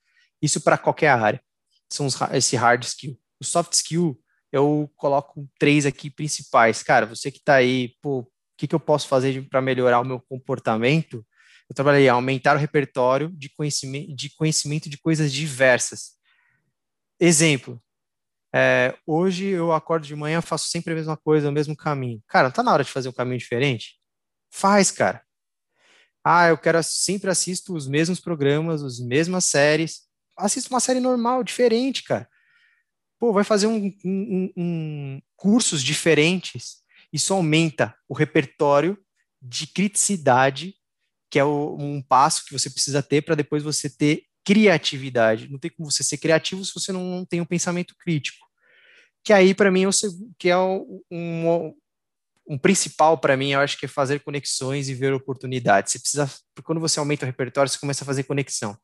Isso para qualquer área. São os, esse hard skill. O soft skill, eu coloco três aqui principais. Cara, você que está aí, pô, o que, que eu posso fazer para melhorar o meu comportamento? Eu trabalhei aumentar o repertório de conhecimento, de conhecimento de coisas diversas. Exemplo, é, hoje eu acordo de manhã, faço sempre a mesma coisa, o mesmo caminho. Cara, não tá na hora de fazer um caminho diferente? Faz, cara. Ah, eu quero sempre assisto os mesmos programas, as mesmas séries. Assista uma série normal, diferente, cara. Pô, vai fazer um, um, um cursos diferentes. Isso aumenta o repertório de criticidade, que é o, um passo que você precisa ter para depois você ter criatividade. Não tem como você ser criativo se você não tem um pensamento crítico. Que aí, para mim, é o, que é um, um principal para mim, eu acho que é fazer conexões e ver oportunidades. Você precisa, quando você aumenta o repertório, você começa a fazer conexão.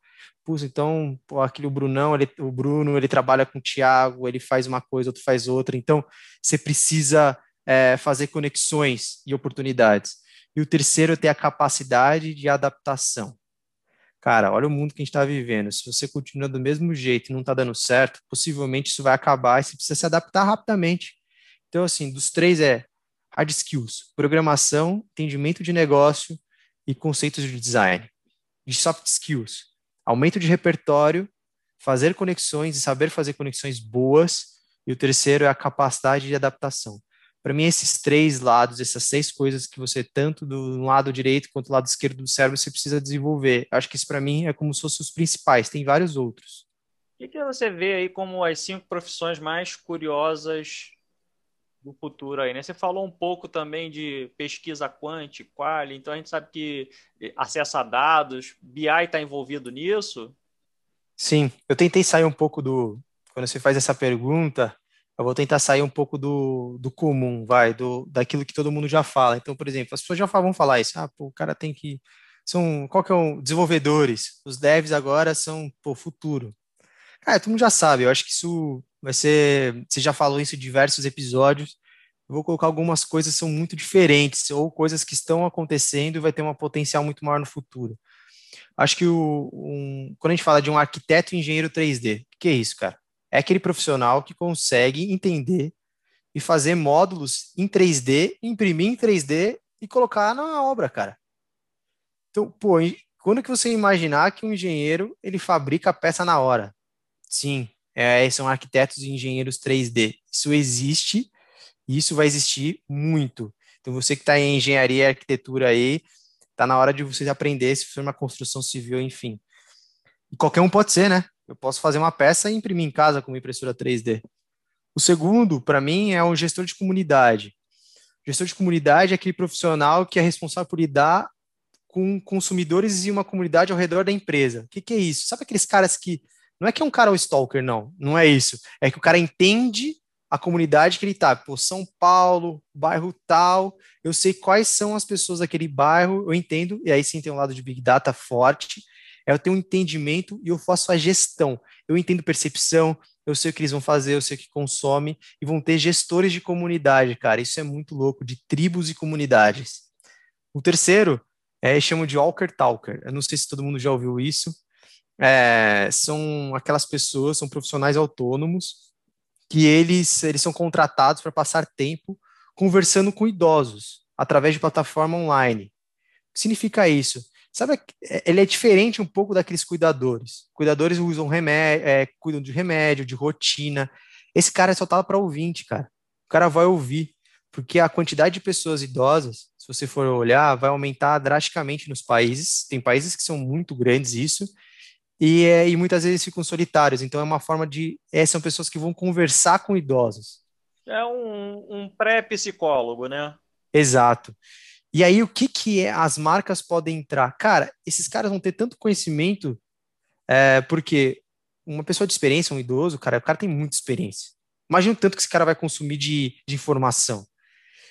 Putz, então, pô, aquele o Brunão, ele, o Bruno, ele trabalha com o Thiago, ele faz uma coisa, outro faz outra. Então, você precisa é, fazer conexões e oportunidades. E o terceiro é ter a capacidade de adaptação. Cara, olha o mundo que a gente está vivendo. Se você continua do mesmo jeito e não está dando certo, possivelmente isso vai acabar e você precisa se adaptar rapidamente. Então, assim, dos três é hard skills, programação, entendimento de negócio e conceitos de design. De soft skills, aumento de repertório, fazer conexões e saber fazer conexões boas. E o terceiro é a capacidade de adaptação. Para mim, esses três lados, essas seis coisas que você, tanto do lado direito quanto do lado esquerdo do cérebro, você precisa desenvolver. Acho que isso, para mim, é como se fossem os principais. Tem vários outros. O que, que você vê aí como as cinco profissões mais curiosas do futuro aí, né? Você falou um pouco também de pesquisa quant, qual, então a gente sabe que acesso a dados, BI está envolvido nisso? Sim, eu tentei sair um pouco do. Quando você faz essa pergunta, eu vou tentar sair um pouco do, do comum, vai, do, daquilo que todo mundo já fala. Então, por exemplo, as pessoas já vão falar isso, ah, pô, o cara tem que. São, qual que é o. Desenvolvedores. Os devs agora são, pô, futuro. Cara, todo mundo já sabe, eu acho que isso vai ser. Você já falou isso em diversos episódios. Eu vou colocar algumas coisas que são muito diferentes, ou coisas que estão acontecendo e vai ter um potencial muito maior no futuro. Acho que o, um, quando a gente fala de um arquiteto engenheiro 3D, o que é isso, cara? É aquele profissional que consegue entender e fazer módulos em 3D, imprimir em 3D e colocar na obra, cara. Então, pô, quando que você imaginar que um engenheiro ele fabrica a peça na hora? Sim, é, são arquitetos e engenheiros 3D. Isso existe e isso vai existir muito. Então, você que está em engenharia e arquitetura aí, está na hora de você aprender se for uma construção civil, enfim. E qualquer um pode ser, né? Eu posso fazer uma peça e imprimir em casa com uma impressora 3D. O segundo, para mim, é o gestor de comunidade. O gestor de comunidade é aquele profissional que é responsável por lidar com consumidores e uma comunidade ao redor da empresa. O que, que é isso? Sabe aqueles caras que não é que é um cara um stalker, não. Não é isso. É que o cara entende a comunidade que ele tá. Pô, São Paulo, bairro tal, eu sei quais são as pessoas daquele bairro, eu entendo, e aí sim tem um lado de Big Data forte, é eu tenho um entendimento e eu faço a gestão. Eu entendo percepção, eu sei o que eles vão fazer, eu sei o que consome, e vão ter gestores de comunidade, cara. Isso é muito louco, de tribos e comunidades. O terceiro é, chamo de Walker Talker. Eu não sei se todo mundo já ouviu isso, é, são aquelas pessoas, são profissionais autônomos que eles, eles são contratados para passar tempo conversando com idosos através de plataforma online. O que significa isso? Sabe, é, ele é diferente um pouco daqueles cuidadores. Cuidadores usam remédio, é, cuidam de remédio, de rotina. Esse cara só tá para ouvinte, cara. O cara vai ouvir, porque a quantidade de pessoas idosas, se você for olhar, vai aumentar drasticamente nos países. Tem países que são muito grandes isso, e, é, e muitas vezes ficam solitários. Então é uma forma de. É, são pessoas que vão conversar com idosos. É um, um pré-psicólogo, né? Exato. E aí, o que, que é, as marcas podem entrar? Cara, esses caras vão ter tanto conhecimento, é, porque uma pessoa de experiência, um idoso, cara, o cara tem muita experiência. Imagina o tanto que esse cara vai consumir de, de informação.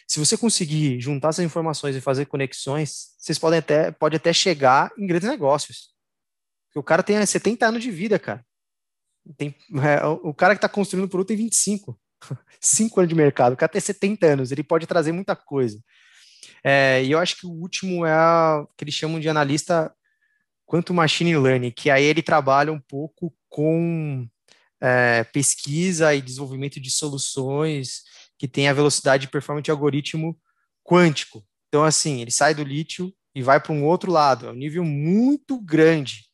Se você conseguir juntar essas informações e fazer conexões, vocês podem até, pode até chegar em grandes negócios. Porque o cara tem 70 anos de vida, cara. Tem, é, o cara que está construindo o produto tem 25. 5 anos de mercado. O cara tem 70 anos. Ele pode trazer muita coisa. É, e eu acho que o último é o que eles chamam de analista quanto machine learning, que aí ele trabalha um pouco com é, pesquisa e desenvolvimento de soluções que tem a velocidade de performance de algoritmo quântico. Então, assim, ele sai do lítio e vai para um outro lado, é um nível muito grande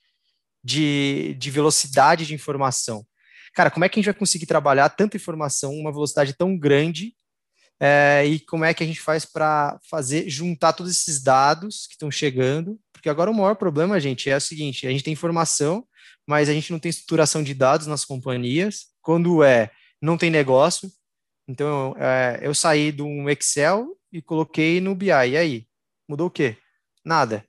de, de velocidade de informação. Cara, como é que a gente vai conseguir trabalhar tanta informação, uma velocidade tão grande, é, e como é que a gente faz para fazer, juntar todos esses dados que estão chegando? Porque agora o maior problema, gente, é o seguinte: a gente tem informação, mas a gente não tem estruturação de dados nas companhias. Quando é, não tem negócio. Então, é, eu saí de um Excel e coloquei no BI. E aí? Mudou o quê? Nada.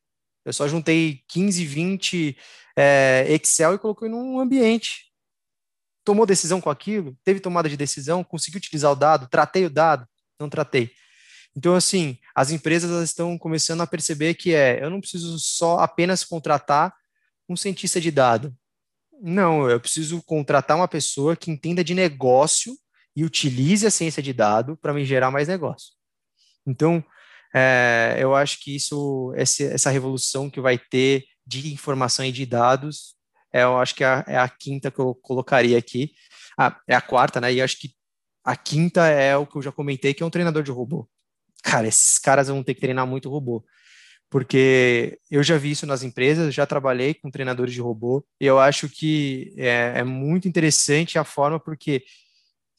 Eu só juntei 15, 20 é, Excel e colocou num ambiente. Tomou decisão com aquilo? Teve tomada de decisão? Conseguiu utilizar o dado? Tratei o dado? Não tratei. Então, assim, as empresas estão começando a perceber que é, eu não preciso só apenas contratar um cientista de dado. Não, eu preciso contratar uma pessoa que entenda de negócio e utilize a ciência de dado para me gerar mais negócio. Então, é, eu acho que isso, essa revolução que vai ter de informação e de dados, é, eu acho que é a, é a quinta que eu colocaria aqui. Ah, é a quarta, né? E acho que a quinta é o que eu já comentei, que é um treinador de robô. Cara, esses caras vão ter que treinar muito robô. Porque eu já vi isso nas empresas, já trabalhei com treinadores de robô, e eu acho que é, é muito interessante a forma, porque,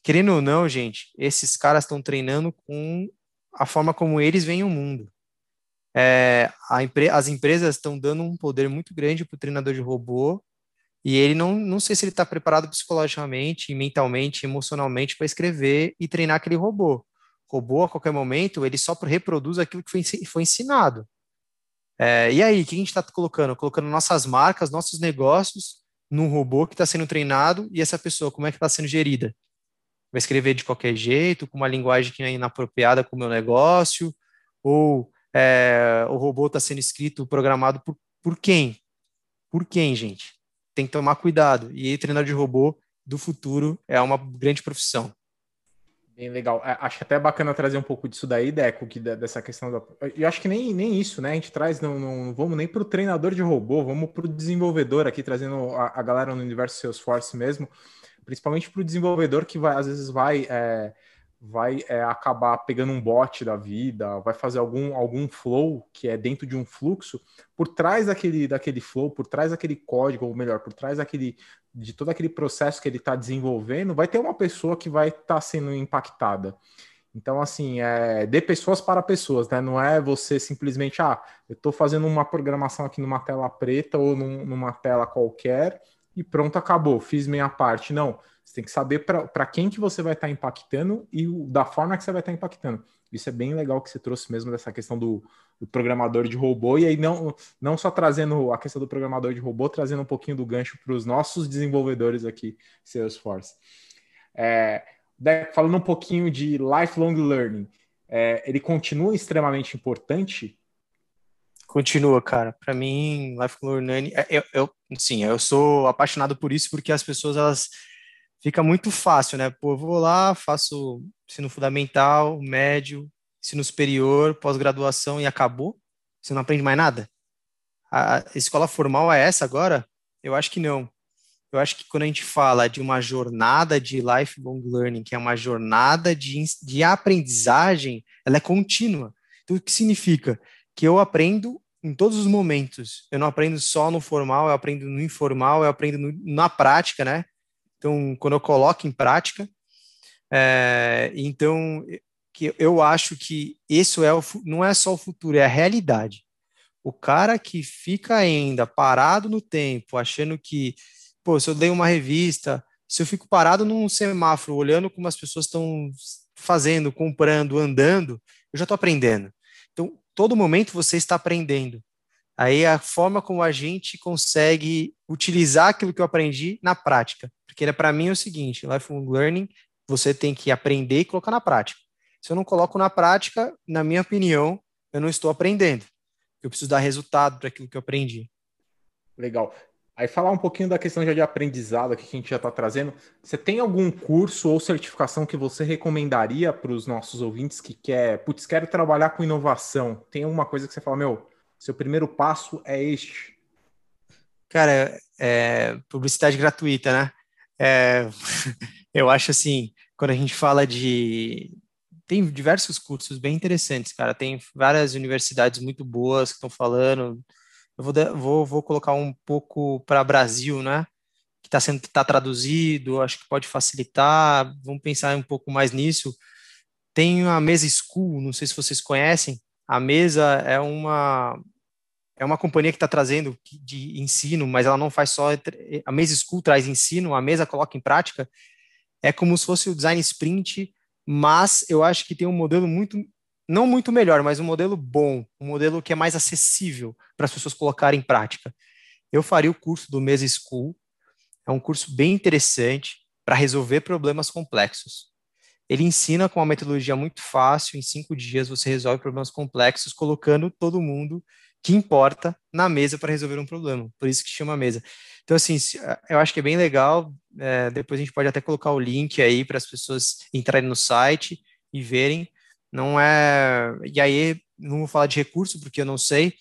querendo ou não, gente, esses caras estão treinando com a forma como eles veem o mundo. É, empre as empresas estão dando um poder muito grande para o treinador de robô e ele não, não sei se ele está preparado psicologicamente, mentalmente, emocionalmente para escrever e treinar aquele robô. robô, a qualquer momento, ele só reproduz aquilo que foi, foi ensinado. É, e aí, o que a gente está colocando? Colocando nossas marcas, nossos negócios num robô que está sendo treinado e essa pessoa, como é que está sendo gerida? Vai escrever de qualquer jeito, com uma linguagem que é inapropriada com o meu negócio, ou é, o robô está sendo escrito, programado por, por quem? Por quem, gente? Tem que tomar cuidado. E aí, treinador de robô do futuro é uma grande profissão. Bem legal. É, acho até bacana trazer um pouco disso daí, Deco, que dessa questão da. Eu acho que nem, nem isso, né? A gente traz, não, não vamos nem para o treinador de robô, vamos para o desenvolvedor aqui, trazendo a, a, galera no universo Salesforce mesmo, principalmente para o desenvolvedor que vai, às vezes vai. É, vai é, acabar pegando um bot da vida, vai fazer algum, algum flow que é dentro de um fluxo, por trás daquele, daquele flow, por trás daquele código, ou melhor, por trás daquele, de todo aquele processo que ele está desenvolvendo, vai ter uma pessoa que vai estar tá sendo impactada. Então, assim, é de pessoas para pessoas, né? Não é você simplesmente, ah, eu estou fazendo uma programação aqui numa tela preta ou num, numa tela qualquer e pronto, acabou, fiz minha parte. Não você tem que saber para quem que você vai estar tá impactando e o, da forma que você vai estar tá impactando. Isso é bem legal que você trouxe mesmo dessa questão do, do, programador de robô, e aí não, não só trazendo a questão do programador de robô, trazendo um pouquinho do gancho para os nossos desenvolvedores aqui, Salesforce. É, falando um pouquinho de lifelong learning, é, ele continua extremamente importante? Continua, cara. Para mim, lifelong learning, é, eu, eu, sim, eu sou apaixonado por isso porque as pessoas elas fica muito fácil, né? Pô, eu vou lá, faço ensino fundamental, médio, ensino superior, pós-graduação e acabou? Você não aprende mais nada? A escola formal é essa agora? Eu acho que não. Eu acho que quando a gente fala de uma jornada de lifelong learning, que é uma jornada de, de aprendizagem, ela é contínua. Então, o que significa? Que eu aprendo em todos os momentos. Eu não aprendo só no formal, eu aprendo no informal, eu aprendo no, na prática, né? Então, quando eu coloco em prática, é, então que eu acho que isso é o, não é só o futuro, é a realidade. O cara que fica ainda parado no tempo, achando que, pô, se eu dei uma revista, se eu fico parado num semáforo, olhando como as pessoas estão fazendo, comprando, andando, eu já estou aprendendo. Todo momento você está aprendendo. Aí a forma como a gente consegue utilizar aquilo que eu aprendi na prática. Porque para mim é o seguinte, lifelong learning, você tem que aprender e colocar na prática. Se eu não coloco na prática, na minha opinião, eu não estou aprendendo. Eu preciso dar resultado para aquilo que eu aprendi. Legal. Aí falar um pouquinho da questão já de aprendizado aqui que a gente já está trazendo. Você tem algum curso ou certificação que você recomendaria para os nossos ouvintes que quer, putz, quero trabalhar com inovação? Tem alguma coisa que você fala, meu, seu primeiro passo é este? Cara, é, publicidade gratuita, né? É, eu acho assim, quando a gente fala de. Tem diversos cursos bem interessantes, cara. Tem várias universidades muito boas que estão falando. Eu vou, vou, vou colocar um pouco para Brasil, né? Que está sendo tá traduzido, acho que pode facilitar. Vamos pensar um pouco mais nisso. Tem a Mesa School, não sei se vocês conhecem. A Mesa é uma é uma companhia que está trazendo de ensino, mas ela não faz só. A Mesa School traz ensino, a mesa coloca em prática. É como se fosse o design sprint, mas eu acho que tem um modelo muito, não muito melhor, mas um modelo bom, um modelo que é mais acessível para as pessoas colocarem em prática. Eu faria o curso do Mesa School, é um curso bem interessante para resolver problemas complexos. Ele ensina com uma metodologia muito fácil, em cinco dias você resolve problemas complexos, colocando todo mundo que importa na mesa para resolver um problema. Por isso que chama mesa. Então, assim, eu acho que é bem legal. É, depois a gente pode até colocar o link aí para as pessoas entrarem no site e verem. Não é. E aí, não vou falar de recurso, porque eu não sei.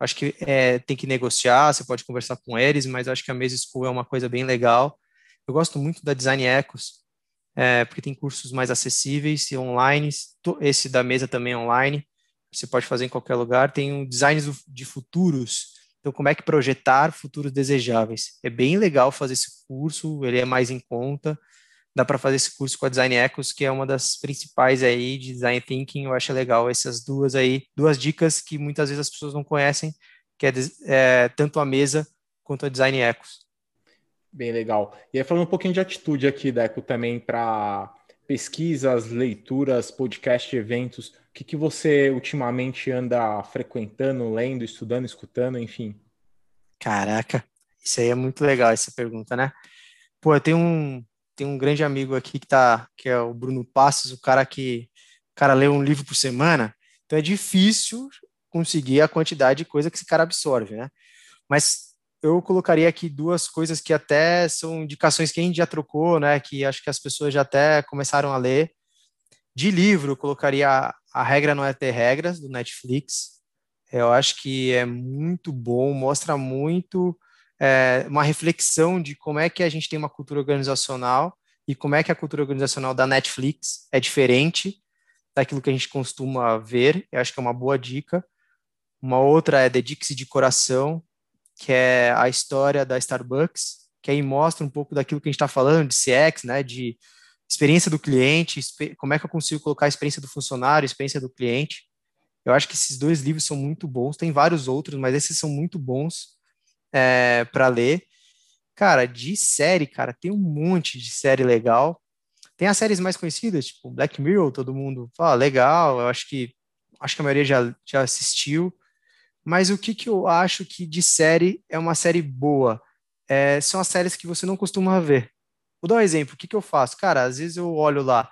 Acho que é, tem que negociar, você pode conversar com eles, mas acho que a Mesa School é uma coisa bem legal. Eu gosto muito da Design Ecos, é, porque tem cursos mais acessíveis e online. Esse da mesa também é online você pode fazer em qualquer lugar. Tem um design de futuros. Então, como é que projetar futuros desejáveis? É bem legal fazer esse curso, ele é mais em conta. Dá para fazer esse curso com a Design Ecos, que é uma das principais aí de design thinking. Eu acho legal essas duas aí, duas dicas que muitas vezes as pessoas não conhecem, que é, é tanto a mesa quanto a Design Ecos. Bem legal. E aí falando um pouquinho de atitude aqui, Deco, também para pesquisas, leituras, podcast, eventos, o que, que você ultimamente anda frequentando, lendo, estudando, escutando, enfim? Caraca, isso aí é muito legal, essa pergunta, né? Pô, eu tenho um, tenho um grande amigo aqui que tá, que é o Bruno Passos, o cara que o cara lê um livro por semana, então é difícil conseguir a quantidade de coisa que esse cara absorve, né? Mas eu colocaria aqui duas coisas que até são indicações que a gente já trocou, né? Que acho que as pessoas já até começaram a ler. De livro, eu colocaria A Regra Não É Ter Regras, do Netflix. Eu acho que é muito bom, mostra muito é, uma reflexão de como é que a gente tem uma cultura organizacional e como é que a cultura organizacional da Netflix é diferente daquilo que a gente costuma ver. Eu acho que é uma boa dica. Uma outra é Dedique-se de Coração, que é a história da Starbucks, que aí mostra um pouco daquilo que a gente está falando, de CX, né, de experiência do cliente, como é que eu consigo colocar a experiência do funcionário, a experiência do cliente. Eu acho que esses dois livros são muito bons, tem vários outros, mas esses são muito bons é, para ler. Cara, de série, cara, tem um monte de série legal. Tem as séries mais conhecidas, tipo Black Mirror, todo mundo fala, legal, eu acho que acho que a maioria já, já assistiu. Mas o que, que eu acho que de série é uma série boa? É, são as séries que você não costuma ver. Vou dar um exemplo. O que, que eu faço? Cara, às vezes eu olho lá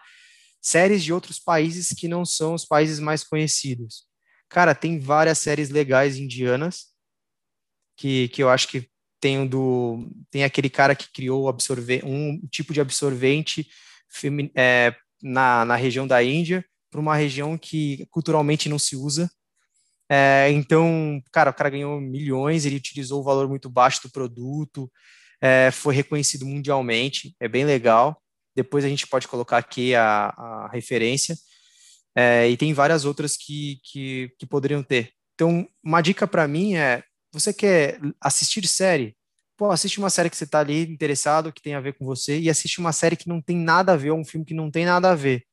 séries de outros países que não são os países mais conhecidos. Cara, tem várias séries legais indianas que, que eu acho que tem do tem aquele cara que criou um tipo de absorvente é, na, na região da Índia para uma região que culturalmente não se usa é, então, cara, o cara ganhou milhões, ele utilizou o valor muito baixo do produto, é, foi reconhecido mundialmente, é bem legal. Depois a gente pode colocar aqui a, a referência. É, e tem várias outras que, que, que poderiam ter. Então, uma dica para mim é: você quer assistir série? Pô, assiste uma série que você está ali interessado, que tem a ver com você, e assiste uma série que não tem nada a ver, ou um filme que não tem nada a ver.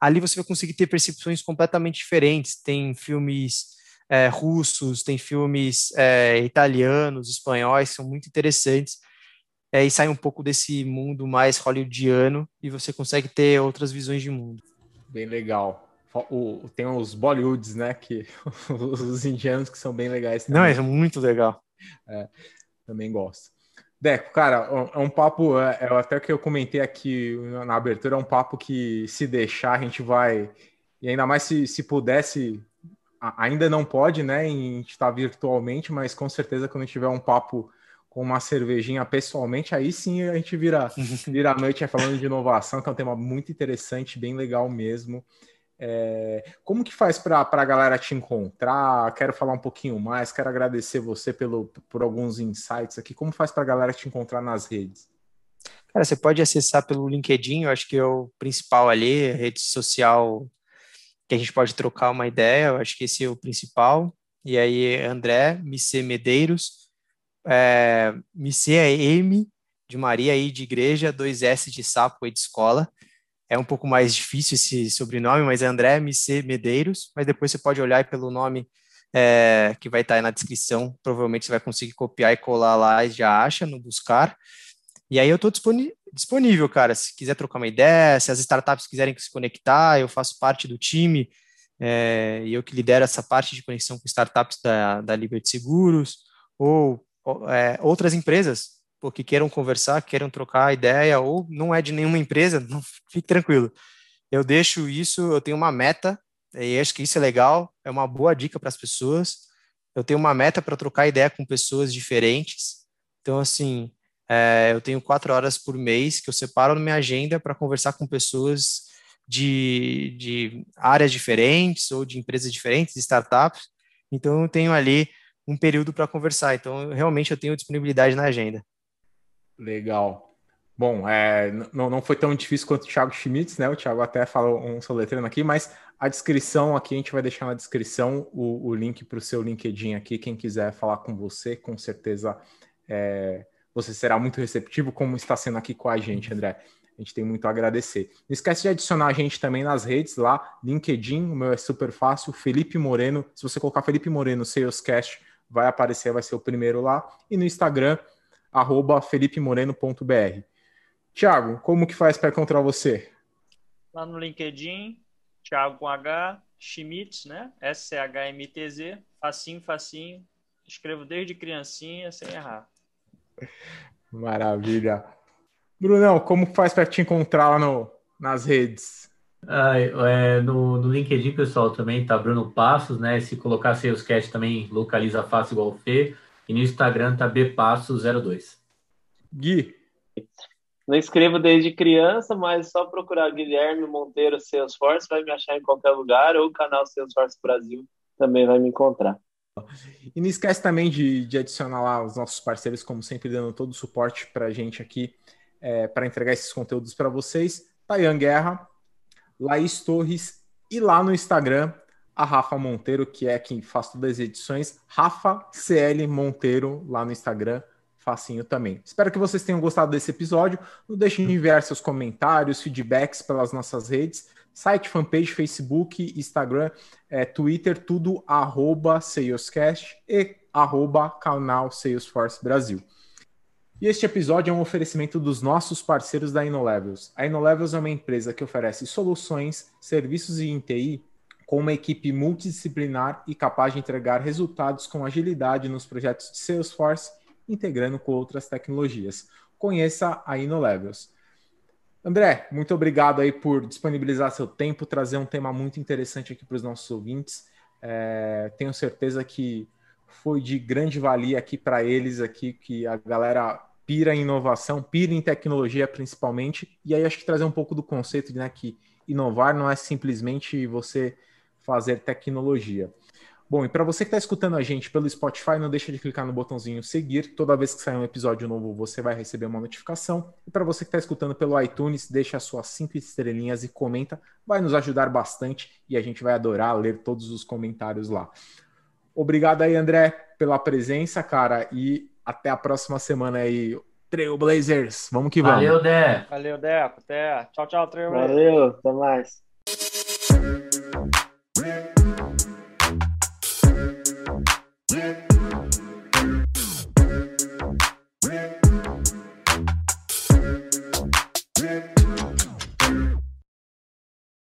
Ali você vai conseguir ter percepções completamente diferentes. Tem filmes é, russos, tem filmes é, italianos, espanhóis, são muito interessantes. É, e sai um pouco desse mundo mais hollywoodiano e você consegue ter outras visões de mundo. Bem legal. O, tem os Bollywoods, né? Que, os indianos que são bem legais também. Não, é muito legal. É, também gosto. Deco, cara, é um papo, é, é até que eu comentei aqui na abertura, é um papo que se deixar a gente vai, e ainda mais se, se pudesse ainda não pode, né? Em estar virtualmente, mas com certeza quando tiver um papo com uma cervejinha pessoalmente, aí sim a gente vira, vira a noite falando de inovação, que é um tema muito interessante, bem legal mesmo. É, como que faz para a galera te encontrar? Quero falar um pouquinho mais, quero agradecer você pelo, por alguns insights aqui. Como faz para a galera te encontrar nas redes? Cara, você pode acessar pelo LinkedIn, eu acho que é o principal ali, rede social que a gente pode trocar uma ideia, eu acho que esse é o principal. E aí, André, Micê Medeiros, é, Micê é M de Maria e de igreja, dois S de sapo e de escola. É um pouco mais difícil esse sobrenome, mas é André Micê Medeiros, mas depois você pode olhar pelo nome é, que vai estar aí na descrição, provavelmente você vai conseguir copiar e colar lá e já acha no buscar. E aí eu estou disponível, cara. Se quiser trocar uma ideia, se as startups quiserem se conectar, eu faço parte do time é, e eu que lidero essa parte de conexão com startups da, da Liberty Seguros ou é, outras empresas porque queiram conversar, queiram trocar ideia ou não é de nenhuma empresa, não fique tranquilo. Eu deixo isso, eu tenho uma meta e acho que isso é legal, é uma boa dica para as pessoas. Eu tenho uma meta para trocar ideia com pessoas diferentes. Então, assim, é, eu tenho quatro horas por mês que eu separo na minha agenda para conversar com pessoas de, de áreas diferentes ou de empresas diferentes, startups. Então, eu tenho ali um período para conversar. Então, realmente, eu tenho disponibilidade na agenda. Legal. Bom, é, não, não foi tão difícil quanto o Thiago Schmitz, né? O Thiago até falou um soletrando aqui, mas a descrição aqui, a gente vai deixar na descrição o, o link para o seu LinkedIn aqui. Quem quiser falar com você, com certeza é, você será muito receptivo, como está sendo aqui com a gente, André. A gente tem muito a agradecer. Não esquece de adicionar a gente também nas redes lá, LinkedIn, o meu é super fácil, Felipe Moreno. Se você colocar Felipe Moreno Salescast, vai aparecer, vai ser o primeiro lá. E no Instagram, arroba felipemoreno.br. Tiago, como que faz para encontrar você? lá no LinkedIn, Thiago com H, Schmitz, né? S-C-H-M-T-Z, facinho, facinho. Escrevo desde criancinha, sem errar. Maravilha. Brunão, como faz para te encontrar lá no, nas redes? Ah, é, no, no, LinkedIn, pessoal, também tá Bruno Passos, né? Se colocar Salescast também localiza fácil igual o Fê. E no Instagram tá bpassos02. Gui. Não escrevo desde criança, mas só procurar Guilherme Monteiro Salesforce vai me achar em qualquer lugar, ou o canal Salesforce Brasil também vai me encontrar. E não esquece também de, de adicionar lá os nossos parceiros, como sempre, dando todo o suporte para a gente aqui, é, para entregar esses conteúdos para vocês. Tayan Guerra, Laís Torres e lá no Instagram, a Rafa Monteiro, que é quem faz todas as edições, Rafa CL Monteiro lá no Instagram facinho também. Espero que vocês tenham gostado desse episódio. Não deixem de enviar seus comentários, feedbacks pelas nossas redes, site, fanpage, Facebook, Instagram, é, Twitter, tudo arroba Salescast e arroba canal Salesforce Brasil. E este episódio é um oferecimento dos nossos parceiros da InnoLevels. A InnoLevels é uma empresa que oferece soluções, serviços e TI com uma equipe multidisciplinar e capaz de entregar resultados com agilidade nos projetos de Salesforce integrando com outras tecnologias. Conheça a InnoLevels. André, muito obrigado aí por disponibilizar seu tempo, trazer um tema muito interessante aqui para os nossos ouvintes. É, tenho certeza que foi de grande valia aqui para eles aqui que a galera pira em inovação, pira em tecnologia principalmente. E aí acho que trazer um pouco do conceito de né, que inovar não é simplesmente você fazer tecnologia. Bom, e para você que está escutando a gente pelo Spotify, não deixa de clicar no botãozinho seguir. Toda vez que sair um episódio novo, você vai receber uma notificação. E para você que está escutando pelo iTunes, deixa as suas cinco estrelinhas e comenta. Vai nos ajudar bastante e a gente vai adorar ler todos os comentários lá. Obrigado aí, André, pela presença, cara. E até a próxima semana aí. Trailblazers, vamos que vamos. Valeu, Dé. Valeu, Deco. Até. Tchau, tchau, Trailblazers. Valeu, até mais.